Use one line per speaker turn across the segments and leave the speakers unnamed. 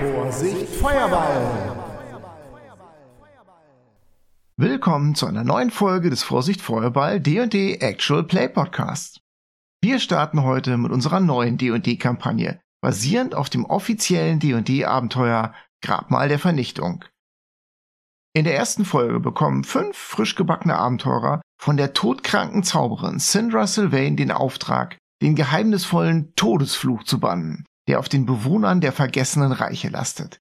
Vorsicht, Feuerball!
Willkommen zu einer neuen Folge des Vorsicht Feuerball D&D Actual Play Podcast. Wir starten heute mit unserer neuen D&D-Kampagne, basierend auf dem offiziellen D&D-Abenteuer Grabmal der Vernichtung. In der ersten Folge bekommen fünf frisch gebackene Abenteurer von der todkranken Zauberin Syndra Sylvain den Auftrag, den geheimnisvollen Todesfluch zu bannen, der auf den Bewohnern der vergessenen Reiche lastet.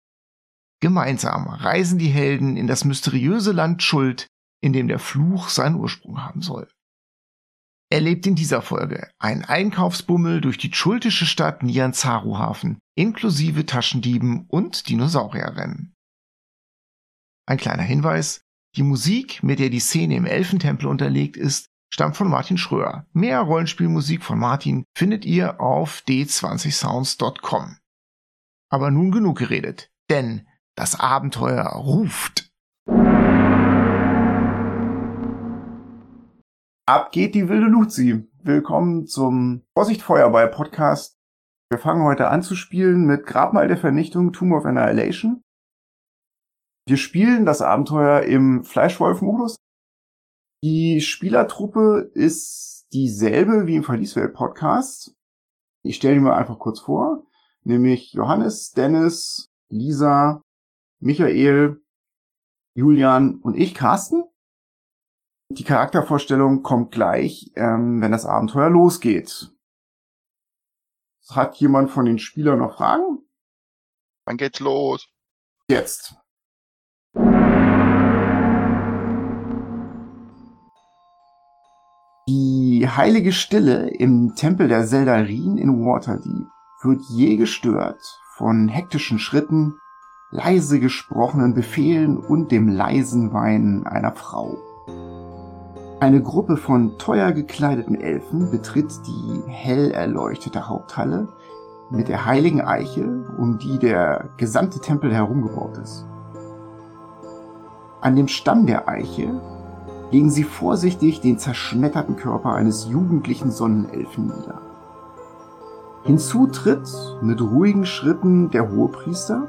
Gemeinsam reisen die Helden in das mysteriöse Land Schuld, in dem der Fluch seinen Ursprung haben soll. Erlebt in dieser Folge ein Einkaufsbummel durch die schultische Stadt Nianzaru-Hafen, inklusive Taschendieben und Dinosaurierrennen. Ein kleiner Hinweis, die Musik, mit der die Szene im Elfentempel unterlegt ist, stammt von Martin Schröer. Mehr Rollenspielmusik von Martin findet ihr auf d20sounds.com. Aber nun genug geredet, denn das Abenteuer ruft.
Ab geht die wilde Luzi. Willkommen zum Vorsicht Feuerball Podcast. Wir fangen heute an zu spielen mit Grabmal der Vernichtung, Tomb of Annihilation. Wir spielen das Abenteuer im Fleischwolf-Modus. Die Spielertruppe ist dieselbe wie im Verlieswelt-Podcast. Ich stelle die mal einfach kurz vor. Nämlich Johannes, Dennis, Lisa, Michael, Julian und ich, Carsten. Die Charaktervorstellung kommt gleich, ähm, wenn das Abenteuer losgeht. Hat jemand von den Spielern noch Fragen?
Wann geht's los?
Jetzt. Die heilige Stille im Tempel der Seldarin in Waterdeep wird je gestört von hektischen Schritten, leise gesprochenen Befehlen und dem leisen Weinen einer Frau. Eine Gruppe von teuer gekleideten Elfen betritt die hell erleuchtete Haupthalle mit der heiligen Eiche, um die der gesamte Tempel herumgebaut ist. An dem Stamm der Eiche legen sie vorsichtig den zerschmetterten Körper eines jugendlichen Sonnenelfen nieder. Hinzu tritt mit ruhigen Schritten der Hohepriester,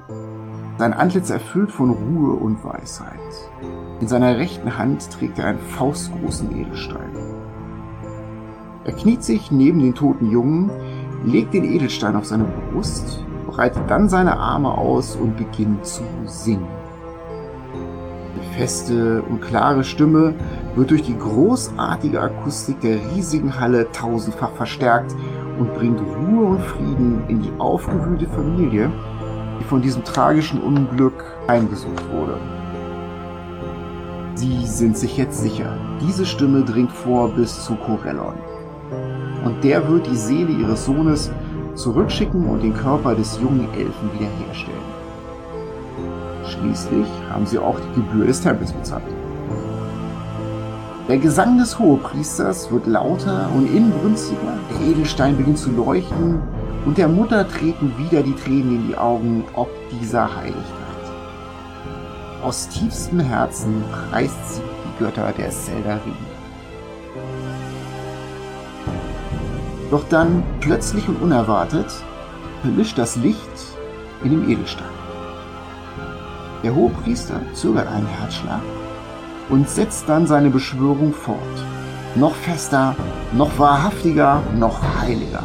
sein Antlitz erfüllt von Ruhe und Weisheit. In seiner rechten Hand trägt er einen faustgroßen Edelstein. Er kniet sich neben den toten Jungen, legt den Edelstein auf seine Brust, breitet dann seine Arme aus und beginnt zu singen feste und klare Stimme wird durch die großartige Akustik der riesigen Halle tausendfach verstärkt und bringt Ruhe und Frieden in die aufgewühlte Familie, die von diesem tragischen Unglück heimgesucht wurde. Sie sind sich jetzt sicher, diese Stimme dringt vor bis zu Corellon. Und der wird die Seele ihres Sohnes zurückschicken und den Körper des jungen Elfen wiederherstellen. Schließlich haben sie auch die Gebühr des Tempels bezahlt. Der Gesang des Hohepriesters wird lauter und inbrünstiger, der Edelstein beginnt zu leuchten und der Mutter treten wieder die Tränen in die Augen ob dieser Heiligkeit. Aus tiefstem Herzen preist sie die Götter der Seldarin. Doch dann, plötzlich und unerwartet, verlischt das Licht in dem Edelstein. Der Hohepriester zögert einen Herzschlag und setzt dann seine Beschwörung fort. Noch fester, noch wahrhaftiger, noch heiliger.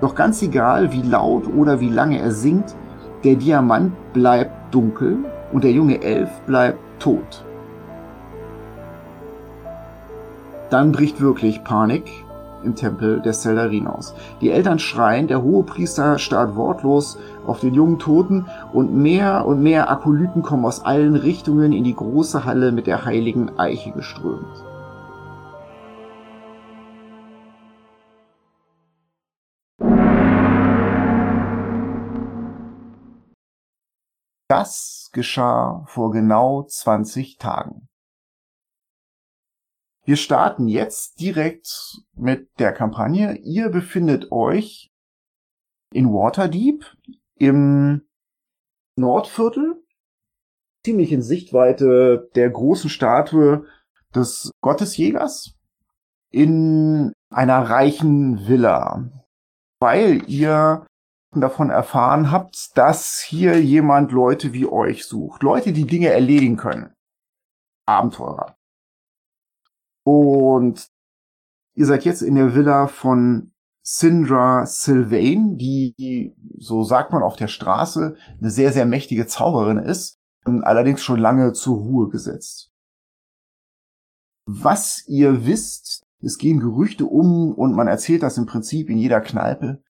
Doch ganz egal, wie laut oder wie lange er singt, der Diamant bleibt dunkel und der junge Elf bleibt tot. Dann bricht wirklich Panik im Tempel der Seldarin aus. Die Eltern schreien, der Hohepriester starrt wortlos auf den jungen Toten und mehr und mehr Akolyten kommen aus allen Richtungen in die große Halle mit der heiligen Eiche geströmt. Das geschah vor genau 20 Tagen. Wir starten jetzt direkt mit der Kampagne. Ihr befindet euch in Waterdeep im Nordviertel, ziemlich in Sichtweite der großen Statue des Gottesjägers in einer reichen Villa. Weil ihr davon erfahren habt, dass hier jemand Leute wie euch sucht. Leute, die Dinge erledigen können. Abenteurer. Und ihr seid jetzt in der Villa von Syndra Sylvain, die, so sagt man auf der Straße, eine sehr, sehr mächtige Zauberin ist, allerdings schon lange zur Ruhe gesetzt. Was ihr wisst, es gehen Gerüchte um und man erzählt das im Prinzip in jeder Kneipe.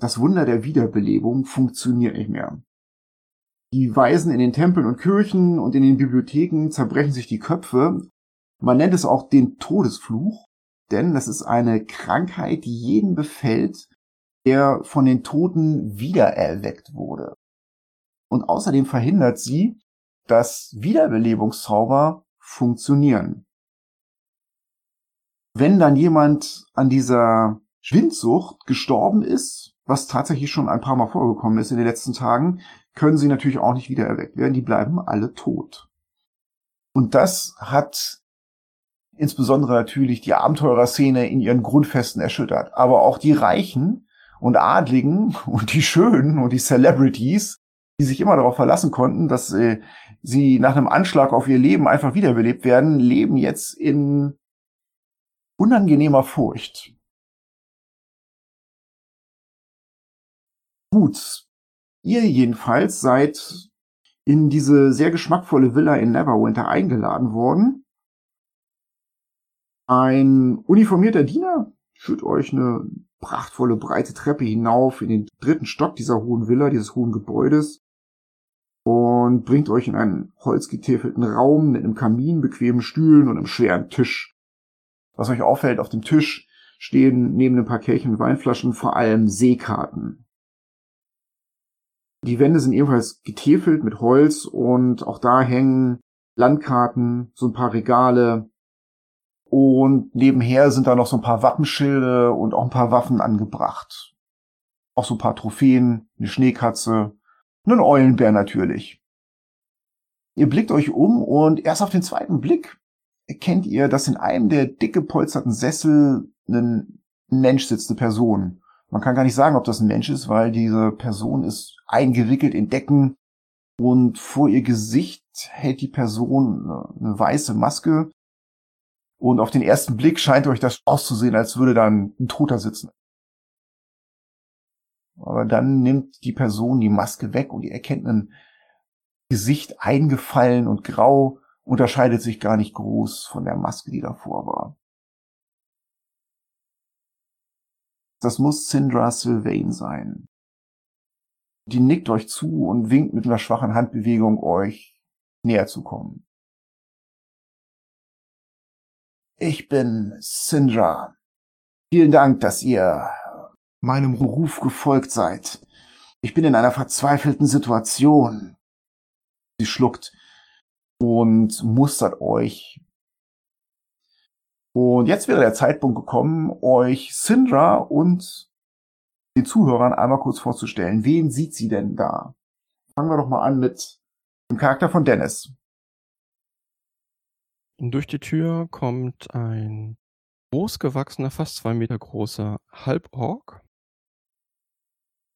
Das Wunder der Wiederbelebung funktioniert nicht mehr. Die Weisen in den Tempeln und Kirchen und in den Bibliotheken zerbrechen sich die Köpfe. Man nennt es auch den Todesfluch, denn das ist eine Krankheit, die jeden befällt, der von den Toten wiedererweckt wurde. Und außerdem verhindert sie, dass Wiederbelebungszauber funktionieren. Wenn dann jemand an dieser Schwindsucht gestorben ist, was tatsächlich schon ein paar Mal vorgekommen ist in den letzten Tagen, können sie natürlich auch nicht wieder erweckt werden. Die bleiben alle tot. Und das hat insbesondere natürlich die Abenteurerszene in ihren Grundfesten erschüttert. Aber auch die Reichen und Adligen und die Schönen und die Celebrities, die sich immer darauf verlassen konnten, dass äh, sie nach einem Anschlag auf ihr Leben einfach wiederbelebt werden, leben jetzt in unangenehmer Furcht. Gut, ihr jedenfalls seid in diese sehr geschmackvolle Villa in Neverwinter eingeladen worden. Ein uniformierter Diener führt euch eine prachtvolle breite Treppe hinauf in den dritten Stock dieser hohen Villa, dieses hohen Gebäudes und bringt euch in einen holzgetäfelten Raum mit einem Kamin, bequemen Stühlen und einem schweren Tisch. Was euch auffällt, auf dem Tisch stehen neben ein paar Kelchen und Weinflaschen vor allem Seekarten. Die Wände sind ebenfalls getäfelt mit Holz und auch da hängen Landkarten, so ein paar Regale. Und nebenher sind da noch so ein paar Wappenschilde und auch ein paar Waffen angebracht. Auch so ein paar Trophäen, eine Schneekatze, einen Eulenbär natürlich. Ihr blickt euch um und erst auf den zweiten Blick erkennt ihr, dass in einem der dick gepolsterten Sessel ein Mensch sitzt, eine Person. Man kann gar nicht sagen, ob das ein Mensch ist, weil diese Person ist eingewickelt in Decken und vor ihr Gesicht hält die Person eine weiße Maske. Und auf den ersten Blick scheint euch das auszusehen, als würde da ein, Toter sitzen. Aber dann nimmt die Person die Maske weg und ihr erkennt ein Gesicht eingefallen und grau unterscheidet sich gar nicht groß von der Maske, die davor war. Das muss Syndra Sylvain sein. Die nickt euch zu und winkt mit einer schwachen Handbewegung euch näher zu kommen. Ich bin Syndra. Vielen Dank, dass ihr meinem Ruf gefolgt seid. Ich bin in einer verzweifelten Situation. Sie schluckt und mustert euch. Und jetzt wäre der Zeitpunkt gekommen, euch Syndra und den Zuhörern einmal kurz vorzustellen. Wen sieht sie denn da? Fangen wir doch mal an mit dem Charakter von Dennis.
Durch die Tür kommt ein großgewachsener, fast zwei Meter großer Halborg.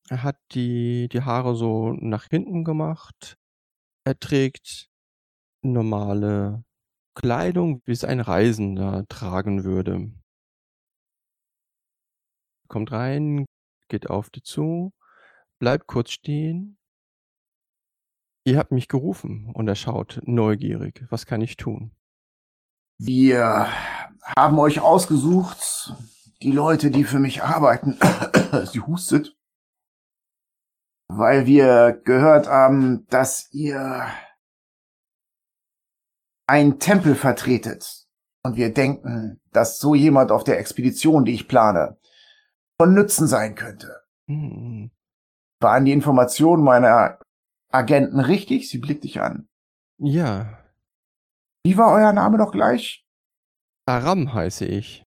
Er hat die, die Haare so nach hinten gemacht. Er trägt normale Kleidung, wie es ein Reisender tragen würde. Kommt rein, geht auf die zu, bleibt kurz stehen. Ihr habt mich gerufen und er schaut neugierig. Was kann ich tun?
Wir haben euch ausgesucht, die Leute, die für mich arbeiten. Sie hustet. Weil wir gehört haben, dass ihr einen Tempel vertretet. Und wir denken, dass so jemand auf der Expedition, die ich plane, von Nützen sein könnte. Hm. Waren die Informationen meiner Agenten richtig? Sie blickt dich an.
Ja.
Wie war euer Name noch gleich?
Aram heiße ich.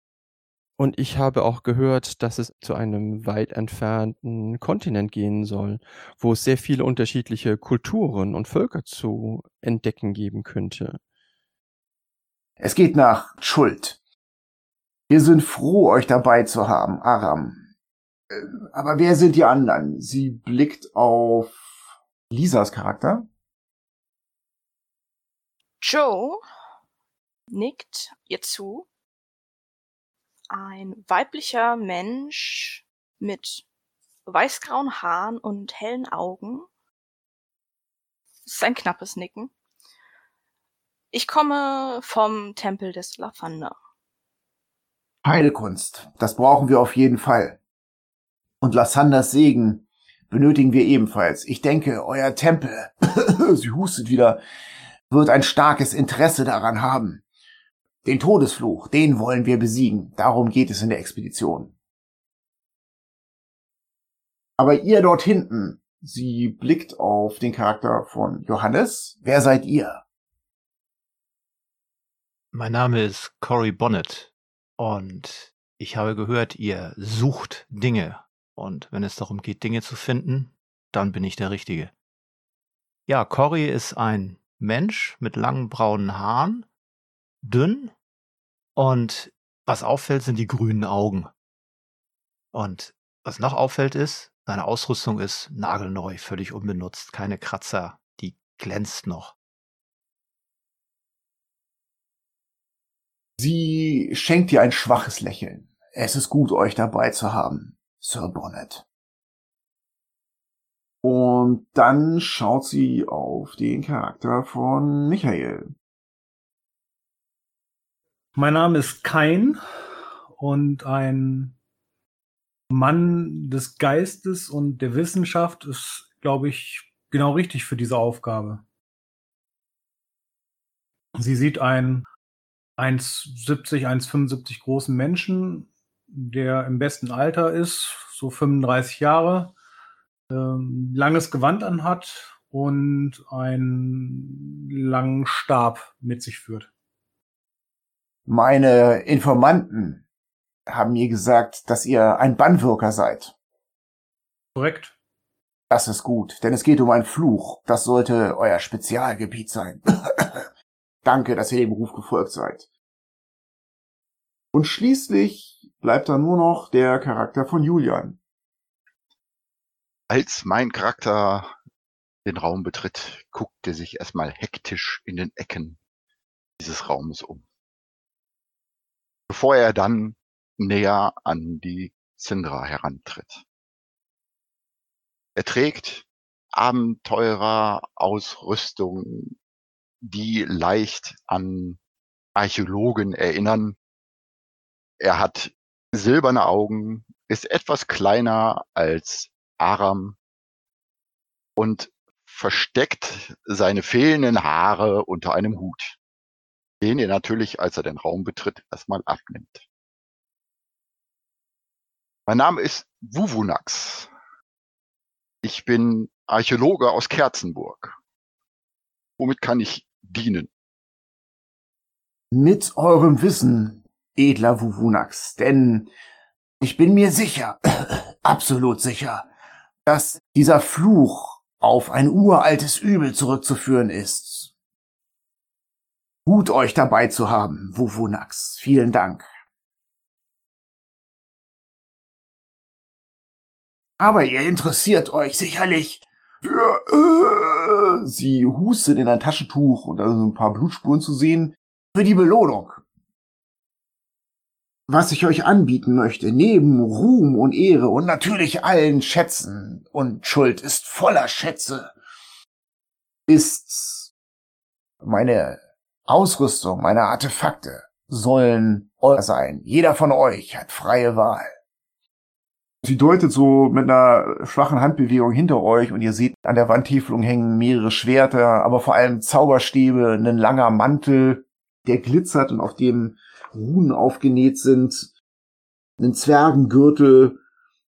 Und ich habe auch gehört, dass es zu einem weit entfernten Kontinent gehen soll, wo es sehr viele unterschiedliche Kulturen und Völker zu entdecken geben könnte.
Es geht nach Schuld. Wir sind froh, euch dabei zu haben, Aram. Äh, aber wer sind die anderen? Sie blickt auf Lisas Charakter.
Joe nickt ihr zu. Ein weiblicher Mensch mit weißgrauen Haaren und hellen Augen. Das ist ein knappes Nicken. Ich komme vom Tempel des Lathander.
Heilkunst, das brauchen wir auf jeden Fall. Und Lassanders Segen benötigen wir ebenfalls. Ich denke, euer Tempel, sie hustet wieder, wird ein starkes Interesse daran haben. Den Todesfluch, den wollen wir besiegen. Darum geht es in der Expedition. Aber ihr dort hinten, sie blickt auf den Charakter von Johannes. Wer seid ihr?
Mein Name ist Cory Bonnet und ich habe gehört, ihr sucht Dinge. Und wenn es darum geht, Dinge zu finden, dann bin ich der Richtige. Ja, Cory ist ein Mensch mit langen braunen Haaren, dünn und was auffällt, sind die grünen Augen. Und was noch auffällt ist, seine Ausrüstung ist nagelneu, völlig unbenutzt, keine Kratzer, die glänzt noch.
Sie schenkt dir ein schwaches Lächeln. Es ist gut, euch dabei zu haben, Sir Bonnet. Und dann schaut sie auf den Charakter von Michael.
Mein Name ist Kain und ein Mann des Geistes und der Wissenschaft ist, glaube ich, genau richtig für diese Aufgabe. Sie sieht einen 1,70, 1,75 großen Menschen, der im besten Alter ist, so 35 Jahre, ähm, langes Gewand anhat und einen langen Stab mit sich führt.
Meine Informanten haben mir gesagt, dass ihr ein Bannwirker seid.
Korrekt.
Das ist gut, denn es geht um einen Fluch. Das sollte euer Spezialgebiet sein. Danke, dass ihr dem Ruf gefolgt seid. Und schließlich bleibt da nur noch der Charakter von Julian.
Als mein Charakter den Raum betritt, guckt er sich erstmal hektisch in den Ecken dieses Raumes um. Bevor er dann näher an die Syndra herantritt. Er trägt Abenteurer-Ausrüstung, die leicht an Archäologen erinnern. Er hat silberne Augen, ist etwas kleiner als Aram und versteckt seine fehlenden Haare unter einem Hut, den er natürlich, als er den Raum betritt, erstmal abnimmt. Mein Name ist Wuvunax. Ich bin Archäologe aus Kerzenburg. Womit kann ich dienen?
Mit eurem Wissen, edler Wuvunax, denn ich bin mir sicher, absolut sicher, dass dieser Fluch auf ein uraltes Übel zurückzuführen ist. Gut euch dabei zu haben, Wuvunax. Vielen Dank. Aber ihr interessiert euch sicherlich für, äh, sie hustet in ein Taschentuch und da sind ein paar Blutspuren zu sehen, für die Belohnung. Was ich euch anbieten möchte, neben Ruhm und Ehre und natürlich allen Schätzen, und Schuld ist voller Schätze, ist meine Ausrüstung, meine Artefakte sollen euer sein. Jeder von euch hat freie Wahl. Sie deutet so mit einer schwachen Handbewegung hinter euch und ihr seht an der Wandtäfelung hängen mehrere Schwerter, aber vor allem Zauberstäbe, ein langer Mantel, der glitzert und auf dem Runen aufgenäht sind, einen Zwergengürtel,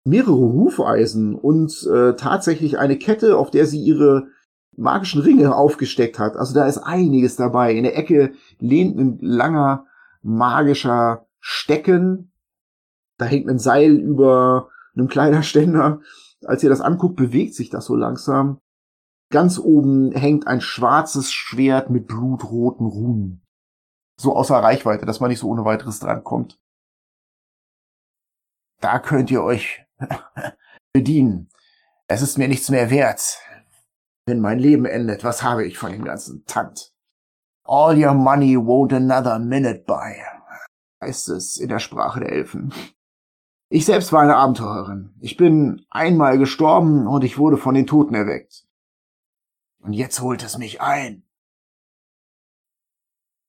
mehrere Hufeisen und äh, tatsächlich eine Kette, auf der sie ihre magischen Ringe aufgesteckt hat. Also da ist einiges dabei. In der Ecke lehnt ein langer magischer Stecken. Da hängt ein Seil über einem Kleiderständer. Als ihr das anguckt, bewegt sich das so langsam. Ganz oben hängt ein schwarzes Schwert mit blutroten Runen. So außer Reichweite, dass man nicht so ohne weiteres drankommt. Da könnt ihr euch bedienen. Es ist mir nichts mehr wert. Wenn mein Leben endet, was habe ich von dem ganzen Takt? All your money won't another minute buy, heißt es in der Sprache der Elfen. Ich selbst war eine Abenteurerin. Ich bin einmal gestorben und ich wurde von den Toten erweckt. Und jetzt holt es mich ein.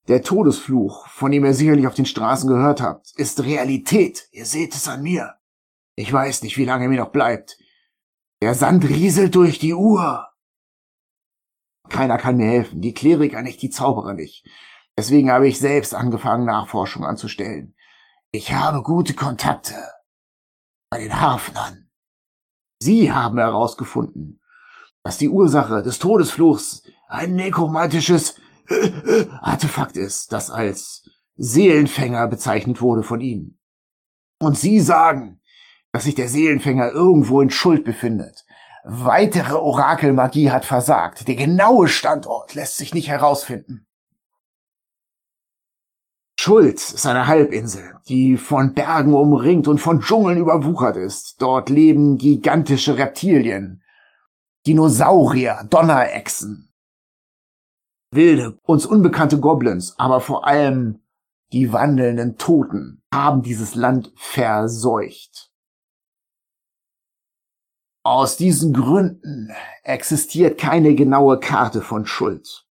Der Todesfluch, von dem ihr sicherlich auf den Straßen gehört habt, ist Realität. Ihr seht es an mir. Ich weiß nicht, wie lange mir noch bleibt. Der Sand rieselt durch die Uhr. Keiner kann mir helfen, die Kleriker nicht, die Zauberer nicht. Deswegen habe ich selbst angefangen, Nachforschung anzustellen. Ich habe gute Kontakte bei den Hafnern. Sie haben herausgefunden, dass die Ursache des Todesfluchs ein nekromantisches Artefakt ist, das als Seelenfänger bezeichnet wurde von ihnen. Und sie sagen, dass sich der Seelenfänger irgendwo in Schuld befindet. Weitere Orakelmagie hat versagt. Der genaue Standort lässt sich nicht herausfinden. Schuld ist eine Halbinsel, die von Bergen umringt und von Dschungeln überwuchert ist. Dort leben gigantische Reptilien, Dinosaurier, Donnerechsen, wilde, uns unbekannte Goblins, aber vor allem die wandelnden Toten haben dieses Land verseucht. Aus diesen Gründen existiert keine genaue Karte von Schuld.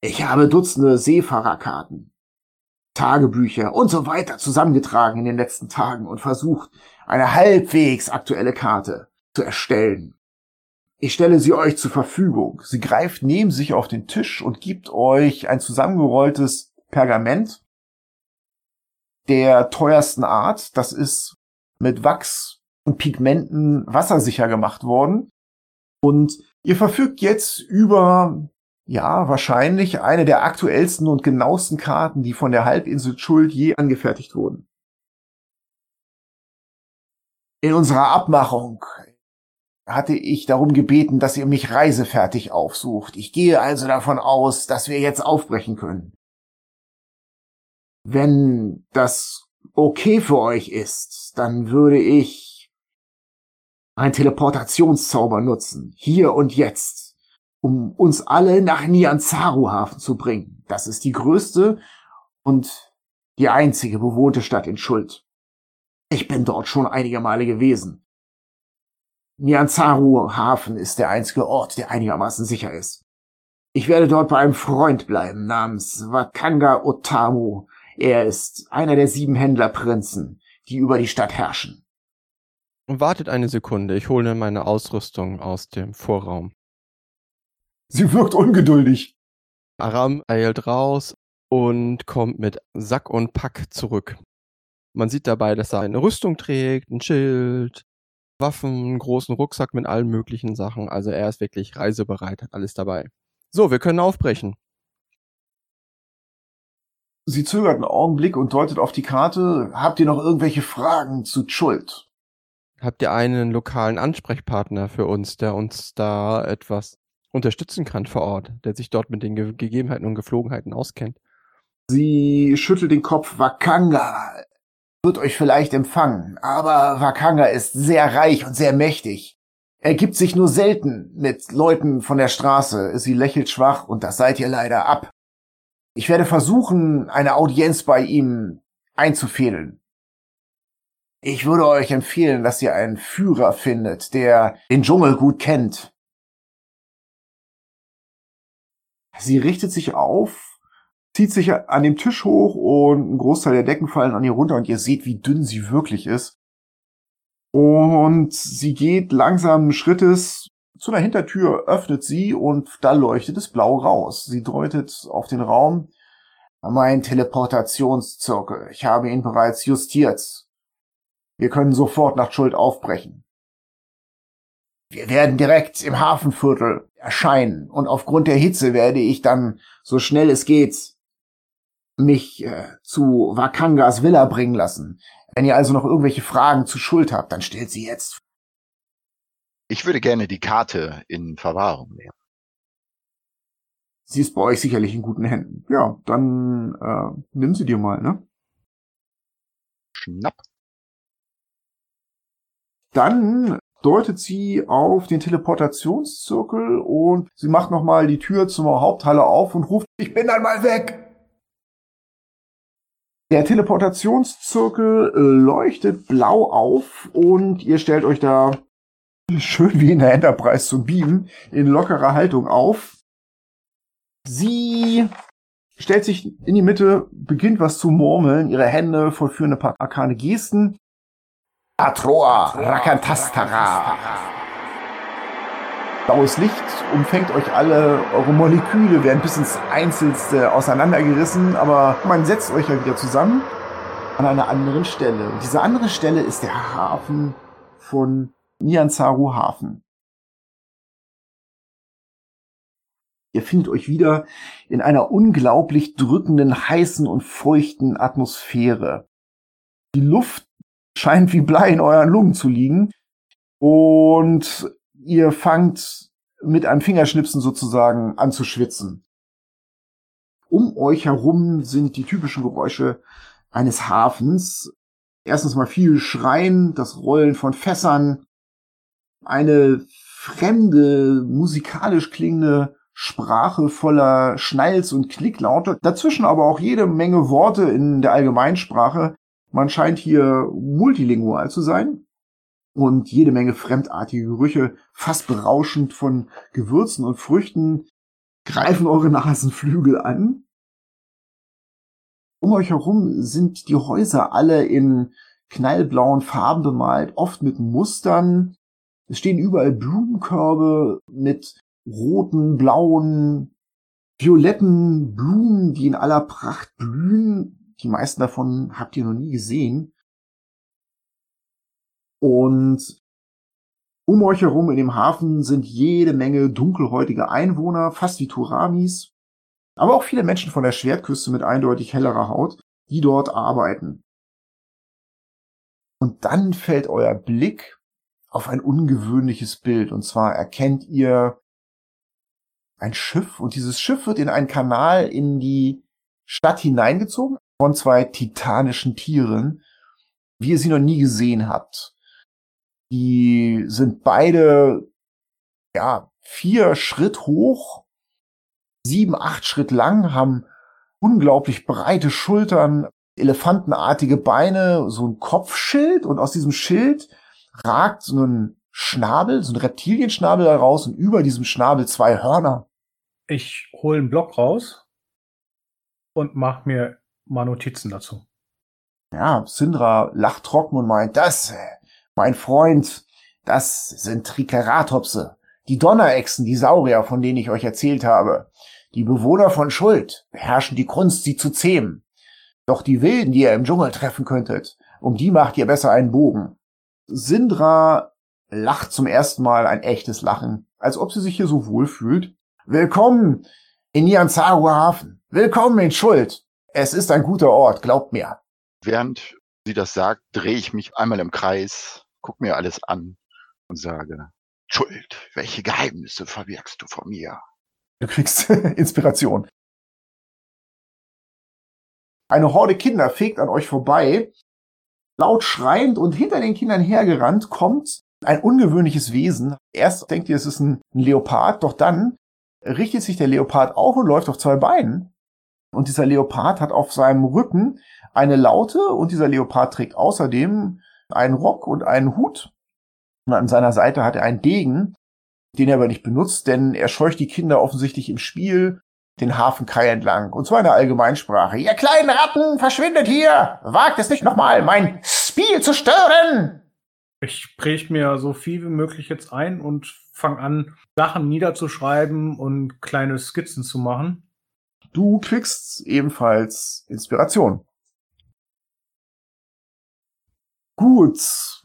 Ich habe Dutzende Seefahrerkarten, Tagebücher und so weiter zusammengetragen in den letzten Tagen und versucht, eine halbwegs aktuelle Karte zu erstellen. Ich stelle sie euch zur Verfügung. Sie greift neben sich auf den Tisch und gibt euch ein zusammengerolltes Pergament der teuersten Art. Das ist mit Wachs und Pigmenten wassersicher gemacht worden. Und ihr verfügt jetzt über, ja, wahrscheinlich eine der aktuellsten und genauesten Karten, die von der Halbinsel Schuld je angefertigt wurden. In unserer Abmachung hatte ich darum gebeten, dass ihr mich reisefertig aufsucht. Ich gehe also davon aus, dass wir jetzt aufbrechen können. Wenn das okay für euch ist, dann würde ich einen Teleportationszauber nutzen, hier und jetzt, um uns alle nach Nianzaru Hafen zu bringen. Das ist die größte und die einzige bewohnte Stadt in Schuld. Ich bin dort schon einige Male gewesen. Nyanzaru Hafen ist der einzige Ort, der einigermaßen sicher ist. Ich werde dort bei einem Freund bleiben namens Wakanga Otamu. Er ist einer der sieben Händlerprinzen, die über die Stadt herrschen.
Wartet eine Sekunde, ich hole meine Ausrüstung aus dem Vorraum.
Sie wirkt ungeduldig.
Aram eilt raus und kommt mit Sack und Pack zurück. Man sieht dabei, dass er eine Rüstung trägt, ein Schild, Waffen, einen großen Rucksack mit allen möglichen Sachen. Also er ist wirklich reisebereit, hat alles dabei. So, wir können aufbrechen.
Sie zögert einen Augenblick und deutet auf die Karte. Habt ihr noch irgendwelche Fragen zu Schuld?
Habt ihr einen lokalen Ansprechpartner für uns, der uns da etwas unterstützen kann vor Ort, der sich dort mit den Ge Gegebenheiten und Geflogenheiten auskennt?
Sie schüttelt den Kopf. Wakanga wird euch vielleicht empfangen, aber Wakanga ist sehr reich und sehr mächtig. Er gibt sich nur selten mit Leuten von der Straße. Sie lächelt schwach und das seid ihr leider ab. Ich werde versuchen, eine Audienz bei ihm einzufädeln. Ich würde euch empfehlen, dass ihr einen Führer findet, der den Dschungel gut kennt. Sie richtet sich auf zieht sich an dem Tisch hoch und ein Großteil der Decken fallen an ihr runter und ihr seht, wie dünn sie wirklich ist. Und sie geht langsamen Schrittes zu einer Hintertür, öffnet sie und da leuchtet es blau raus. Sie deutet auf den Raum. Mein Teleportationszirkel. Ich habe ihn bereits justiert. Wir können sofort nach Schuld aufbrechen. Wir werden direkt im Hafenviertel erscheinen und aufgrund der Hitze werde ich dann so schnell es geht mich äh, zu Wakangas Villa bringen lassen. Wenn ihr also noch irgendwelche Fragen zu Schuld habt, dann stellt sie jetzt.
Ich würde gerne die Karte in Verwahrung nehmen.
Sie ist bei euch sicherlich in guten Händen. Ja, dann äh, nimm sie dir mal, ne?
Schnapp.
Dann deutet sie auf den Teleportationszirkel und sie macht nochmal die Tür zur Haupthalle auf und ruft, ich bin dann mal weg. Der Teleportationszirkel äh, leuchtet blau auf und ihr stellt euch da schön wie in der Enterprise zum Beamen in lockerer Haltung auf. Sie stellt sich in die Mitte, beginnt was zu murmeln, ihre Hände vollführen ein paar arkane Gesten. Atroa Rakantastara. Blaues Licht umfängt euch alle, eure Moleküle werden bis ins Einzelste auseinandergerissen, aber man setzt euch ja wieder zusammen an einer anderen Stelle. Und diese andere Stelle ist der Hafen von Nianzaru Hafen. Ihr findet euch wieder in einer unglaublich drückenden, heißen und feuchten Atmosphäre. Die Luft scheint wie Blei in euren Lungen zu liegen und ihr fangt mit einem Fingerschnipsen sozusagen an zu schwitzen. Um euch herum sind die typischen Geräusche eines Hafens. Erstens mal viel Schreien, das Rollen von Fässern, eine fremde, musikalisch klingende Sprache voller Schnalls und Klicklaute. Dazwischen aber auch jede Menge Worte in der Allgemeinsprache. Man scheint hier multilingual zu sein. Und jede Menge fremdartige Gerüche, fast berauschend von Gewürzen und Früchten, greifen eure Nasenflügel an. Um euch herum sind die Häuser alle in knallblauen Farben bemalt, oft mit Mustern. Es stehen überall Blumenkörbe mit roten, blauen, violetten Blumen, die in aller Pracht blühen. Die meisten davon habt ihr noch nie gesehen. Und um euch herum in dem Hafen sind jede Menge dunkelhäutige Einwohner, fast wie Turamis, aber auch viele Menschen von der Schwertküste mit eindeutig hellerer Haut, die dort arbeiten. Und dann fällt euer Blick auf ein ungewöhnliches Bild. Und zwar erkennt ihr ein Schiff und dieses Schiff wird in einen Kanal in die Stadt hineingezogen von zwei titanischen Tieren, wie ihr sie noch nie gesehen habt. Die sind beide, ja, vier Schritt hoch, sieben, acht Schritt lang, haben unglaublich breite Schultern, elefantenartige Beine, so ein Kopfschild und aus diesem Schild ragt so ein Schnabel, so ein Reptilienschnabel daraus und über diesem Schnabel zwei Hörner.
Ich hole einen Block raus und mache mir mal Notizen dazu.
Ja, Syndra lacht trocken und meint, das, mein Freund, das sind Triceratopse, die Donnerechsen, die Saurier, von denen ich euch erzählt habe. Die Bewohner von Schuld beherrschen die Kunst, sie zu zähmen. Doch die Wilden, die ihr im Dschungel treffen könntet, um die macht ihr besser einen Bogen. Sindra lacht zum ersten Mal ein echtes Lachen, als ob sie sich hier so wohl fühlt. Willkommen in Nianzaru Hafen. Willkommen in Schuld. Es ist ein guter Ort, glaubt mir.
Während sie das sagt, drehe ich mich einmal im Kreis, guck mir alles an und sage, Schuld, welche Geheimnisse verbirgst du vor mir?
Du kriegst Inspiration. Eine Horde Kinder fegt an euch vorbei. Laut schreiend und hinter den Kindern hergerannt kommt ein ungewöhnliches Wesen. Erst denkt ihr, es ist ein Leopard, doch dann richtet sich der Leopard auf und läuft auf zwei Beinen. Und dieser Leopard hat auf seinem Rücken eine Laute und dieser Leopard trägt außerdem einen Rock und einen Hut. Und an seiner Seite hat er einen Degen, den er aber nicht benutzt, denn er scheucht die Kinder offensichtlich im Spiel den Hafenkai entlang. Und zwar in der Allgemeinsprache. Ihr kleinen Ratten, verschwindet hier! Wagt es nicht nochmal, mein Spiel zu stören!
Ich präge mir so viel wie möglich jetzt ein und fange an, Sachen niederzuschreiben und kleine Skizzen zu machen.
Du kriegst ebenfalls Inspiration. Gut.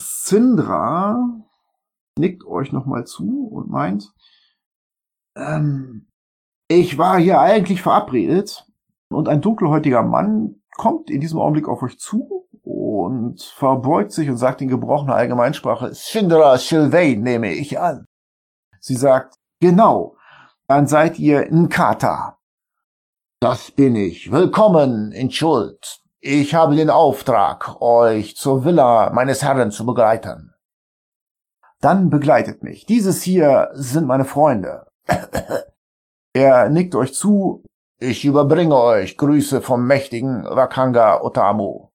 Sindra nickt euch nochmal zu und meint, ähm, ich war hier eigentlich verabredet und ein dunkelhäutiger Mann kommt in diesem Augenblick auf euch zu und verbeugt sich und sagt in gebrochener Allgemeinsprache, Sindra Sylvain nehme ich an. Sie sagt, genau, dann seid ihr Nkata. Das bin ich. Willkommen in Schuld.
Ich habe den Auftrag, euch zur Villa meines Herrn zu begleiten.
Dann begleitet mich. Dieses hier sind meine Freunde. er nickt euch zu.
Ich überbringe euch Grüße vom mächtigen Wakanga Otamu.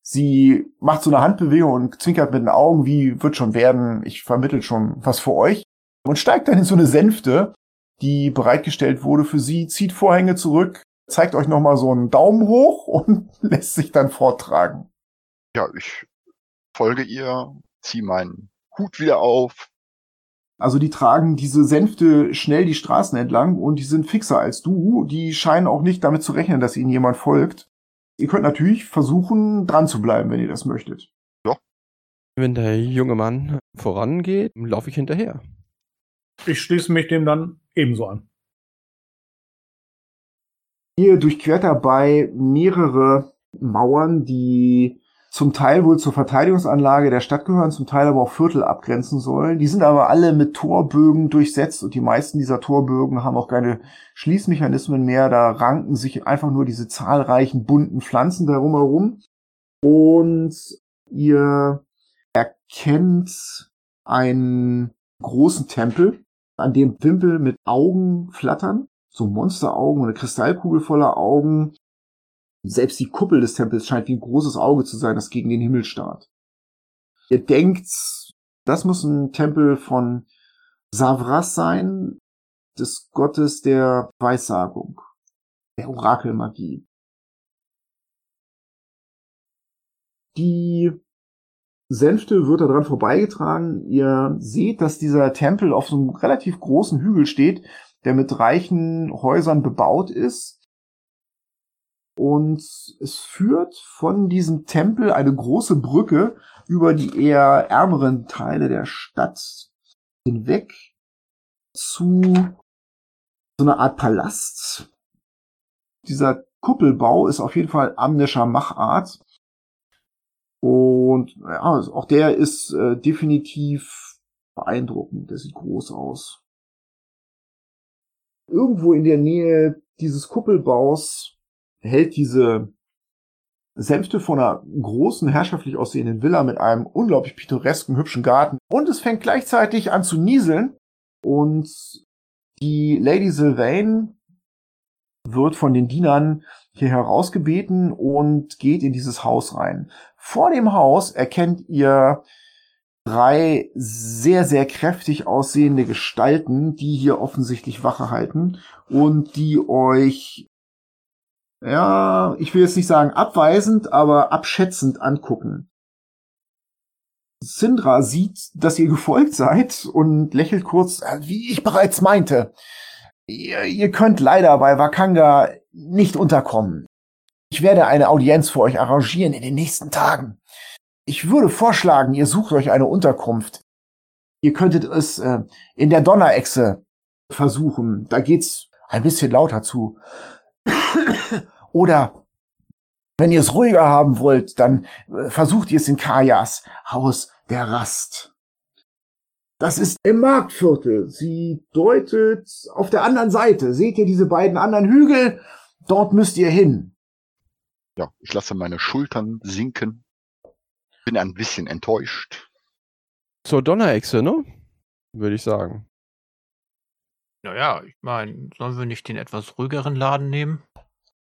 Sie macht so eine Handbewegung und zwinkert mit den Augen, wie wird schon werden, ich vermittel schon was für euch. Und steigt dann in so eine Sänfte, die bereitgestellt wurde für sie, zieht Vorhänge zurück, zeigt euch nochmal so einen Daumen hoch und lässt sich dann forttragen.
Ja, ich folge ihr, ziehe meinen Hut wieder auf.
Also die tragen diese Sänfte schnell die Straßen entlang und die sind fixer als du. Die scheinen auch nicht damit zu rechnen, dass ihnen jemand folgt. Ihr könnt natürlich versuchen, dran zu bleiben, wenn ihr das möchtet.
Ja.
Wenn der junge Mann vorangeht, laufe ich hinterher.
Ich schließe mich dem dann ebenso an.
Ihr durchquert dabei mehrere Mauern, die zum Teil wohl zur Verteidigungsanlage der Stadt gehören, zum Teil aber auch Viertel abgrenzen sollen. Die sind aber alle mit Torbögen durchsetzt und die meisten dieser Torbögen haben auch keine Schließmechanismen mehr. Da ranken sich einfach nur diese zahlreichen bunten Pflanzen darum herum. Und ihr erkennt einen großen Tempel, an dem Wimpel mit Augen flattern, so Monsteraugen oder Kristallkugel voller Augen, selbst die Kuppel des Tempels scheint wie ein großes Auge zu sein, das gegen den Himmel starrt. Ihr denkt, das muss ein Tempel von Savras sein, des Gottes der Weissagung, der Orakelmagie. Die Sänfte wird daran vorbeigetragen. Ihr seht, dass dieser Tempel auf so einem relativ großen Hügel steht, der mit reichen Häusern bebaut ist und es führt von diesem Tempel eine große Brücke über die eher ärmeren Teile der Stadt hinweg zu so einer Art Palast. Dieser Kuppelbau ist auf jeden Fall amnischer Machart. Und ja, auch der ist äh, definitiv beeindruckend. Der sieht groß aus. Irgendwo in der Nähe dieses Kuppelbaus hält diese Sänfte von einer großen, herrschaftlich aussehenden Villa mit einem unglaublich pittoresken, hübschen Garten. Und es fängt gleichzeitig an zu nieseln. Und die Lady Sylvain wird von den Dienern hier herausgebeten und geht in dieses Haus rein. Vor dem Haus erkennt ihr drei sehr, sehr kräftig aussehende Gestalten, die hier offensichtlich Wache halten und die euch ja, ich will jetzt nicht sagen abweisend, aber abschätzend angucken. Sindra sieht, dass ihr gefolgt seid und lächelt kurz, äh, wie ich bereits meinte. Ihr, ihr könnt leider bei Wakanga nicht unterkommen. Ich werde eine Audienz für euch arrangieren in den nächsten Tagen. Ich würde vorschlagen, ihr sucht euch eine Unterkunft. Ihr könntet es äh, in der Donnerechse versuchen. Da geht's ein bisschen lauter zu. Oder wenn ihr es ruhiger haben wollt, dann äh, versucht ihr es in Kajas Haus der Rast. Das ist im Marktviertel. Sie deutet auf der anderen Seite. Seht ihr diese beiden anderen Hügel? Dort müsst ihr hin.
Ja, ich lasse meine Schultern sinken. Bin ein bisschen enttäuscht.
Zur Donnerechse, ne? Würde ich sagen.
Naja, ich meine, sollen wir nicht den etwas ruhigeren Laden nehmen?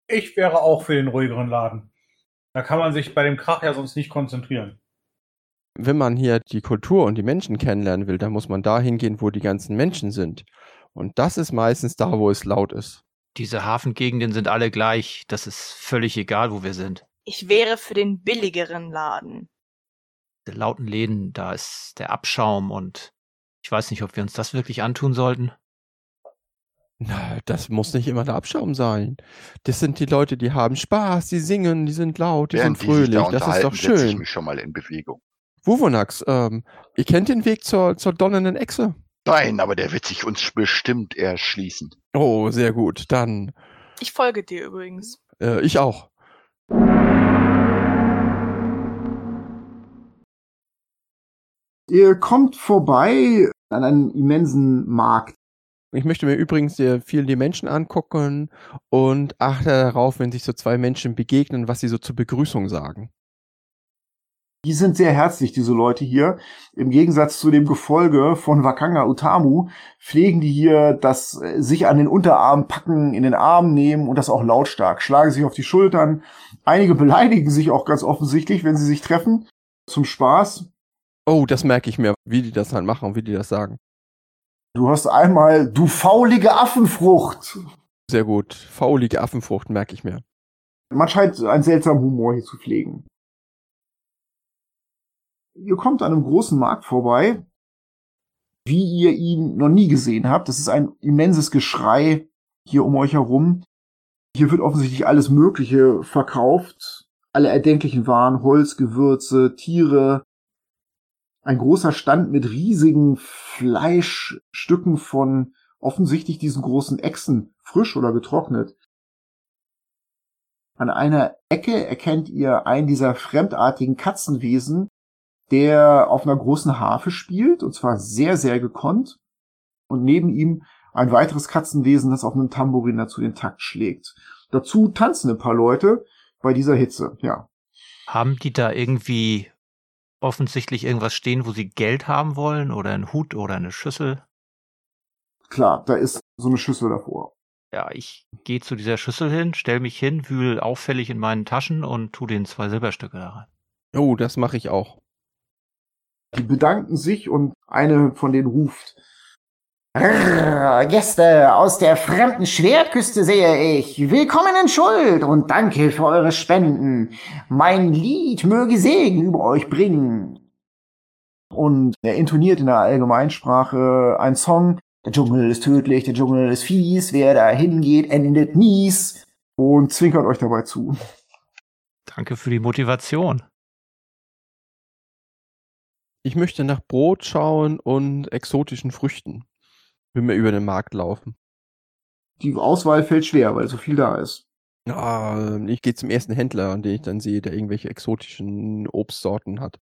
Ich wäre auch für den ruhigeren Laden. Da kann man sich bei dem Krach ja sonst nicht konzentrieren.
Wenn man hier die Kultur und die Menschen kennenlernen will, dann muss man da hingehen, wo die ganzen Menschen sind. Und das ist meistens da, wo es laut ist.
Diese Hafengegenden sind alle gleich. Das ist völlig egal, wo wir sind.
Ich wäre für den billigeren Laden.
Die lauten Läden, da ist der Abschaum und ich weiß nicht, ob wir uns das wirklich antun sollten.
Na, das muss nicht immer der Abschaum sein. Das sind die Leute, die haben Spaß, die singen, die sind laut, die
Während
sind
die sich
fröhlich.
da
Das ist doch
unterhalten, setze ich
schön.
mich schon mal in Bewegung.
Wuvonax, ähm, ihr kennt den Weg zur, zur donnernden Echse?
Nein, aber der wird sich uns bestimmt erschließen.
Oh, sehr gut. Dann,
Ich folge dir übrigens.
äh, ich auch.
Ihr kommt vorbei an einem immensen Markt.
Ich möchte mir übrigens sehr viel die Menschen angucken und achte darauf, wenn sich so zwei Menschen begegnen, was sie so zur Begrüßung sagen.
Die sind sehr herzlich, diese Leute hier. Im Gegensatz zu dem Gefolge von Wakanga Utamu pflegen die hier das äh, sich an den Unterarm packen, in den Arm nehmen und das auch lautstark. Schlagen sich auf die Schultern. Einige beleidigen sich auch ganz offensichtlich, wenn sie sich treffen. Zum Spaß.
Oh, das merke ich mir, wie die das halt machen und wie die das sagen.
Du hast einmal, du faulige Affenfrucht.
Sehr gut. Faulige Affenfrucht merke ich mir.
Man scheint einen seltsamen Humor hier zu pflegen. Ihr kommt an einem großen Markt vorbei, wie ihr ihn noch nie gesehen habt. Das ist ein immenses Geschrei hier um euch herum. Hier wird offensichtlich alles Mögliche verkauft. Alle erdenklichen Waren, Holz, Gewürze, Tiere. Ein großer Stand mit riesigen Fleischstücken von offensichtlich diesen großen Echsen, frisch oder getrocknet. An einer Ecke erkennt ihr einen dieser fremdartigen Katzenwesen, der auf einer großen Harfe spielt, und zwar sehr, sehr gekonnt. Und neben ihm ein weiteres Katzenwesen, das auf einem Tambourin dazu den Takt schlägt. Dazu tanzen ein paar Leute bei dieser Hitze, ja.
Haben die da irgendwie offensichtlich irgendwas stehen, wo sie Geld haben wollen oder einen Hut oder eine Schüssel?
Klar, da ist so eine Schüssel davor.
Ja, ich gehe zu dieser Schüssel hin, stell mich hin, wühl auffällig in meinen Taschen und tu den zwei Silberstücke da rein.
Oh, das mache ich auch.
Die bedanken sich und eine von denen ruft.
Rrr, Gäste aus der fremden Schwertküste sehe ich. Willkommen in Schuld und danke für eure Spenden. Mein Lied möge Segen über euch bringen.
Und er intoniert in der Allgemeinsprache einen Song. Der Dschungel ist tödlich, der Dschungel ist fies, wer da hingeht, endet mies. Und zwinkert euch dabei zu.
Danke für die Motivation.
Ich möchte nach Brot schauen und exotischen Früchten, wenn wir über den Markt laufen.
Die Auswahl fällt schwer, weil so viel da ist.
Ah, ich gehe zum ersten Händler, den ich dann sehe, der irgendwelche exotischen Obstsorten hat.